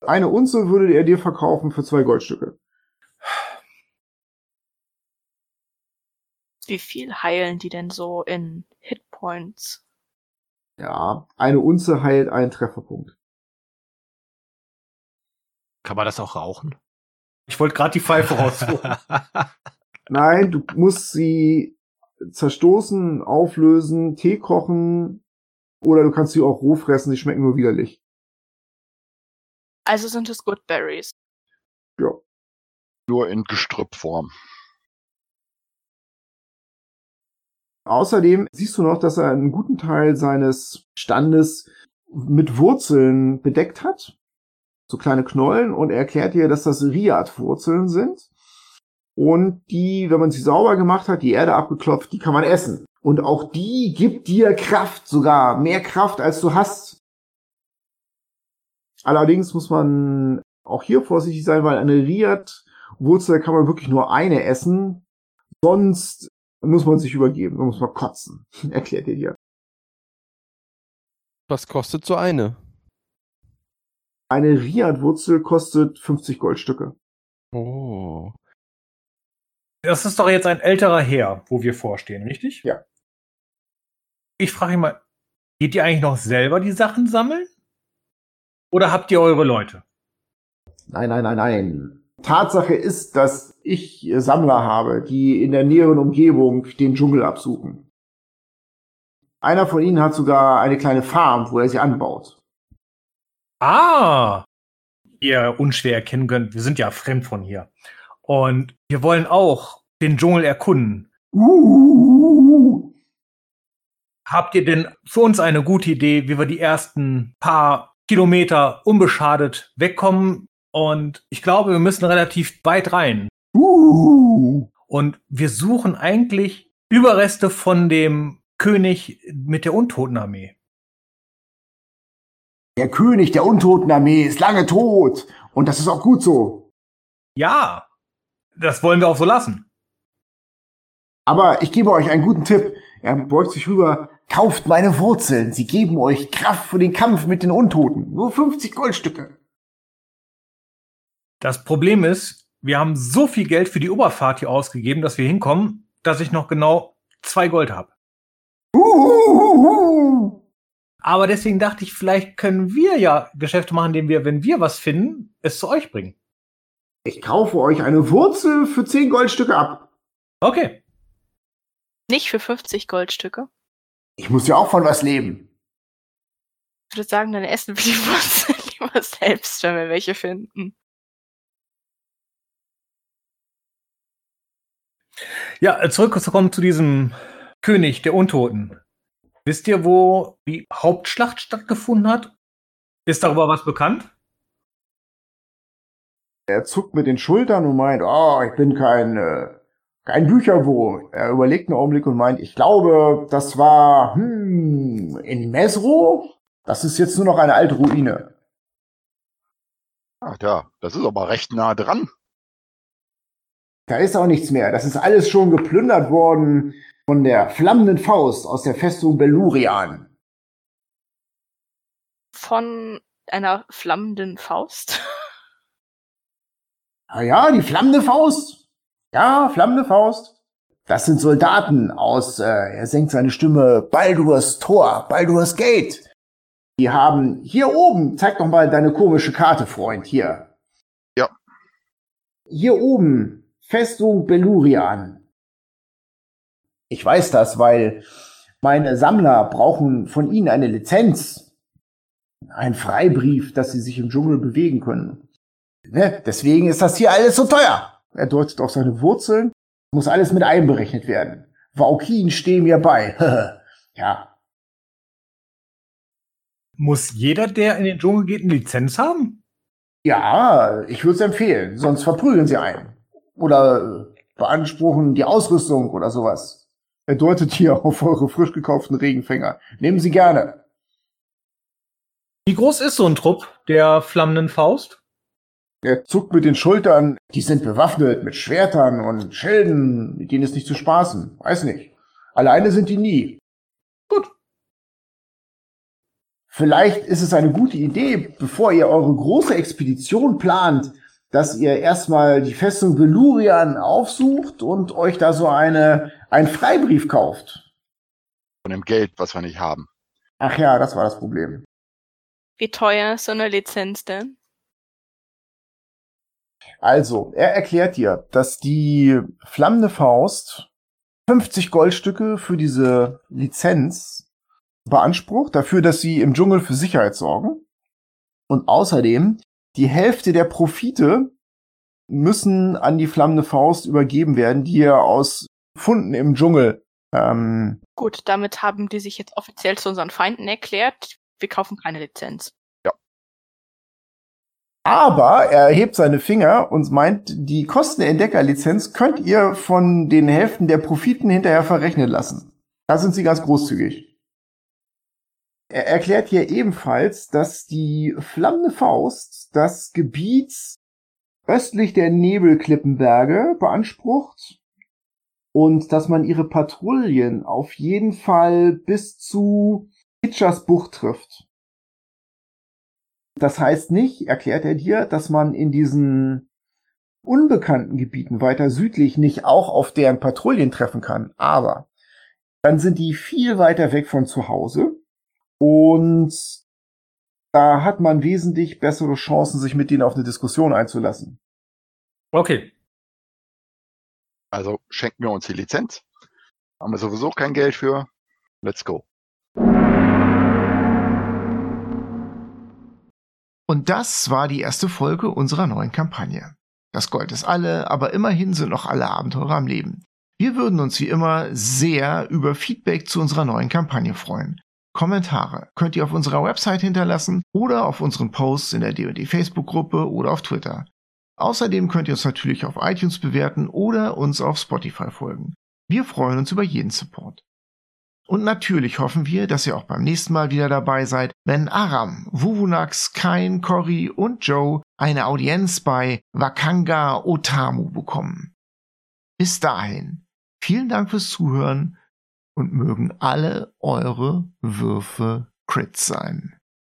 Eine Unze würde er dir verkaufen für zwei Goldstücke.
Wie viel heilen die denn so in Hitpoints?
Ja, eine Unze heilt einen Trefferpunkt.
Kann man das auch rauchen?
Ich wollte gerade die Pfeife raussuchen.
Nein, du musst sie zerstoßen, auflösen, Tee kochen oder du kannst sie auch roh fressen, die schmecken nur widerlich.
Also sind es Good Berries.
Ja.
Nur in Gestrüppform.
Außerdem siehst du noch, dass er einen guten Teil seines Standes mit Wurzeln bedeckt hat. So kleine Knollen und er erklärt dir, dass das Riad-Wurzeln sind. Und die, wenn man sie sauber gemacht hat, die Erde abgeklopft, die kann man essen. Und auch die gibt dir Kraft, sogar mehr Kraft, als du hast. Allerdings muss man auch hier vorsichtig sein, weil eine Riad-Wurzel kann man wirklich nur eine essen. Sonst muss man sich übergeben, dann muss man kotzen. Erklärt ihr dir.
Was kostet so eine?
Eine Riad-Wurzel kostet 50 Goldstücke.
Oh.
Das ist doch jetzt ein älterer Herr, wo wir vorstehen, richtig?
Ja.
Ich frage ihn mal, geht ihr eigentlich noch selber die Sachen sammeln? Oder habt ihr eure Leute?
Nein, nein, nein, nein. Tatsache ist, dass ich Sammler habe, die in der näheren Umgebung den Dschungel absuchen. Einer von ihnen hat sogar eine kleine Farm, wo er sie anbaut.
Ah, ihr unschwer erkennen könnt, wir sind ja fremd von hier. Und wir wollen auch den Dschungel erkunden.
Uh,
Habt ihr denn für uns eine gute Idee, wie wir die ersten paar Kilometer unbeschadet wegkommen? Und ich glaube, wir müssen relativ weit rein.
uh.
Und wir suchen eigentlich Überreste von dem König mit der Untotenarmee.
Der König der Untotenarmee ist lange tot. Und das ist auch gut so.
Ja, das wollen wir auch so lassen.
Aber ich gebe euch einen guten Tipp. Er beugt sich rüber. Kauft meine Wurzeln. Sie geben euch Kraft für den Kampf mit den Untoten. Nur 50 Goldstücke.
Das Problem ist, wir haben so viel Geld für die Oberfahrt hier ausgegeben, dass wir hinkommen, dass ich noch genau zwei Gold habe.
Uh,
Aber deswegen dachte ich, vielleicht können wir ja Geschäfte machen, indem wir, wenn wir was finden, es zu euch bringen.
Ich kaufe euch eine Wurzel für 10 Goldstücke ab.
Okay.
Nicht für 50 Goldstücke.
Ich muss ja auch von was leben.
Ich würde sagen, dann essen wir die Wurzel lieber selbst, wenn wir welche finden.
Ja, äh, zurückzukommen zu diesem König der Untoten. Wisst ihr, wo die Hauptschlacht stattgefunden hat? Ist darüber was bekannt?
Er zuckt mit den Schultern und meint, oh, ich bin kein, äh, kein Bücherwurm. Er überlegt einen Augenblick und meint, ich glaube, das war, hm, in Mesro? Das ist jetzt nur noch eine alte Ruine.
Ach ja, das ist aber recht nah dran.
Da ist auch nichts mehr. Das ist alles schon geplündert worden von der flammenden Faust aus der Festung Bellurian.
Von einer flammenden Faust.
Ah ja, die flammende Faust. Ja, flammende Faust. Das sind Soldaten aus, äh, er senkt seine Stimme, Baldur's Tor, Baldur's Gate. Die haben hier oben, zeig doch mal deine komische Karte, Freund, hier.
Ja.
Hier oben, Festung Bellurian. Ich weiß das, weil meine Sammler brauchen von ihnen eine Lizenz. Ein Freibrief, dass sie sich im Dschungel bewegen können. Ne? Deswegen ist das hier alles so teuer. Er deutet auf seine Wurzeln. Muss alles mit einberechnet werden. Vaukin stehen mir bei. ja.
Muss jeder, der in den Dschungel geht, eine Lizenz haben?
Ja, ich würde es empfehlen. Sonst verprügeln sie einen. Oder äh, beanspruchen die Ausrüstung oder sowas. Er deutet hier auf eure frisch gekauften Regenfänger. Nehmen Sie gerne.
Wie groß ist so ein Trupp der flammenden Faust?
Er zuckt mit den Schultern. Die sind bewaffnet mit Schwertern und Schilden, mit denen ist nicht zu spaßen. Weiß nicht. Alleine sind die nie.
Gut.
Vielleicht ist es eine gute Idee, bevor ihr eure große Expedition plant, dass ihr erstmal die Festung Velurian aufsucht und euch da so eine, einen Freibrief kauft.
Von dem Geld, was wir nicht haben.
Ach ja, das war das Problem.
Wie teuer ist so eine Lizenz denn?
Also, er erklärt dir, dass die flammende Faust 50 Goldstücke für diese Lizenz beansprucht, dafür, dass sie im Dschungel für Sicherheit sorgen. Und außerdem, die Hälfte der Profite müssen an die flammende Faust übergeben werden, die er aus Funden im Dschungel ähm,
Gut, damit haben die sich jetzt offiziell zu unseren Feinden erklärt. Wir kaufen keine Lizenz.
Aber er erhebt seine Finger und meint, die Kosten der Entdeckerlizenz könnt ihr von den Hälften der Profiten hinterher verrechnen lassen. Da sind sie ganz großzügig. Er erklärt hier ebenfalls, dass die flammende Faust das Gebiet östlich der Nebelklippenberge beansprucht und dass man ihre Patrouillen auf jeden Fall bis zu Hitchers Bucht trifft. Das heißt nicht, erklärt er dir, dass man in diesen unbekannten Gebieten weiter südlich nicht auch auf deren Patrouillen treffen kann. Aber dann sind die viel weiter weg von zu Hause und da hat man wesentlich bessere Chancen, sich mit denen auf eine Diskussion einzulassen.
Okay.
Also schenken wir uns die Lizenz. Haben wir sowieso kein Geld für. Let's go.
Und das war die erste Folge unserer neuen Kampagne. Das Gold ist alle, aber immerhin sind noch alle Abenteurer am Leben. Wir würden uns wie immer sehr über Feedback zu unserer neuen Kampagne freuen. Kommentare könnt ihr auf unserer Website hinterlassen oder auf unseren Posts in der D&D Facebook-Gruppe oder auf Twitter. Außerdem könnt ihr uns natürlich auf iTunes bewerten oder uns auf Spotify folgen. Wir freuen uns über jeden Support. Und natürlich hoffen wir, dass ihr auch beim nächsten Mal wieder dabei seid, wenn Aram, Wuvunax, Kain, Cory und Joe eine Audienz bei Wakanga Otamu bekommen. Bis dahin, vielen Dank fürs Zuhören und mögen alle eure Würfe Crits sein.